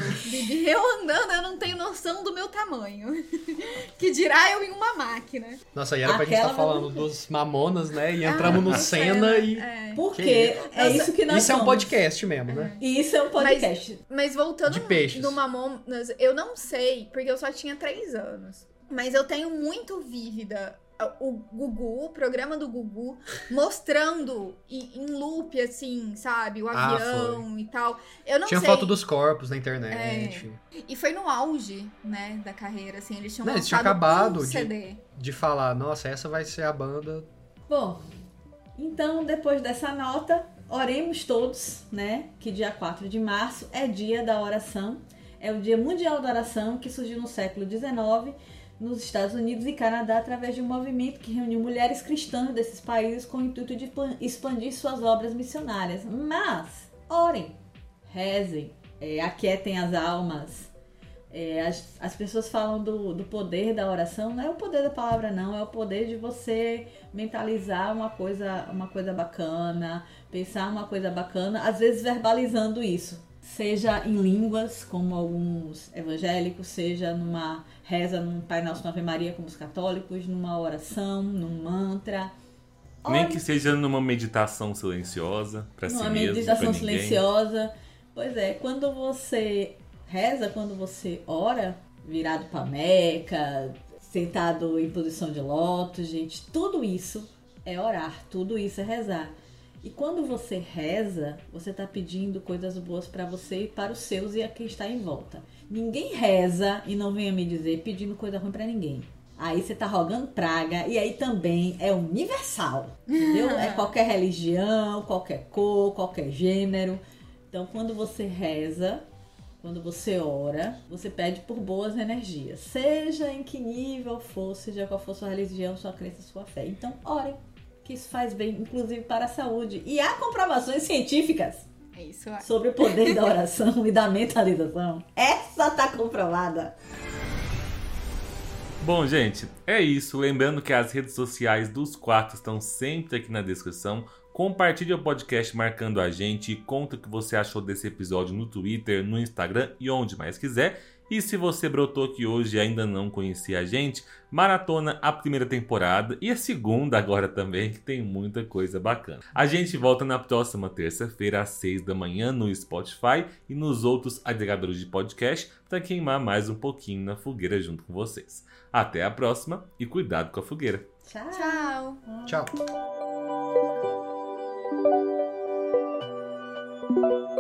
Eu andando, eu não tenho noção do meu tamanho. que dirá eu em uma máquina. Nossa, e era pra gente estar Aquela falando dos Mamonas, né, e entramos no Ah, Senna e... É. Porque Que é isso que nós Isso é um somos. podcast mesmo, né? Isso é um podcast. Mas voltando De peixes. no Mamonas, eu não sei, porque eu só tinha três anos. Mas eu tenho muito vívida o Gugu, o programa do Gugu, mostrando em, em loop, assim, sabe? O Ah, avião e tal. Eu não Tinha sei. foto dos corpos na internet. E foi no auge, né, da carreira, assim. Eles tinham Não, eles tinham acabado um de- CD. De falar, nossa, essa vai ser a banda. Bom, então depois dessa nota, oremos todos, né? Que dia 4 de março é dia da oração. É o Dia Mundial da Oração que surgiu no século XIX nos Estados Unidos e Canadá através de um movimento que reuniu mulheres cristãs desses países com o intuito de pan- expandir suas obras missionárias. Mas, orem, rezem, é, aquietem as almas. É, as, as pessoas falam do, do poder da oração, não é o poder da palavra, não, é o poder de você mentalizar uma coisa, uma coisa bacana, pensar uma coisa bacana, às vezes verbalizando isso. Seja em línguas, como alguns evangélicos, seja numa reza, num Pai Nosso, numa Ave Maria, como os católicos, numa oração, num mantra. Nem que seja numa meditação silenciosa, pra si numa mesmo, meditação pra ninguém. silenciosa. Pois é, quando você reza, quando você ora, virado pra Meca, sentado em posição de lótus, gente, tudo isso é orar, tudo isso é rezar. E quando você reza, você tá pedindo coisas boas pra você e para os seus e a quem está em volta. Ninguém reza e não venha me dizer pedindo coisa ruim pra ninguém. Aí você tá rogando praga e aí também é universal, entendeu? É qualquer religião, qualquer cor, qualquer gênero. Então, quando você reza, quando você ora, você pede por boas energias, seja em que nível for, seja qual for sua religião, sua crença, sua fé. Então, orem, que isso faz bem, inclusive para a saúde. E há comprovações científicas É isso, ó. sobre o poder da oração e da mentalização. Essa tá comprovada. Bom, gente, é isso. Lembrando que as redes sociais dos quatro estão sempre aqui na descrição. Compartilhe o podcast marcando a gente e conta o que você achou desse episódio no Twitter, no Instagram e onde mais quiser. E se você brotou aqui hoje e ainda não conhecia a gente, maratona a primeira temporada e a segunda agora também, que tem muita coisa bacana. A gente volta na próxima terça-feira às seis da manhã no Spotify e nos outros agregadores de podcast para queimar mais um pouquinho na fogueira junto com vocês. Até a próxima e cuidado com a fogueira. Tchau. Tchau. Tchau.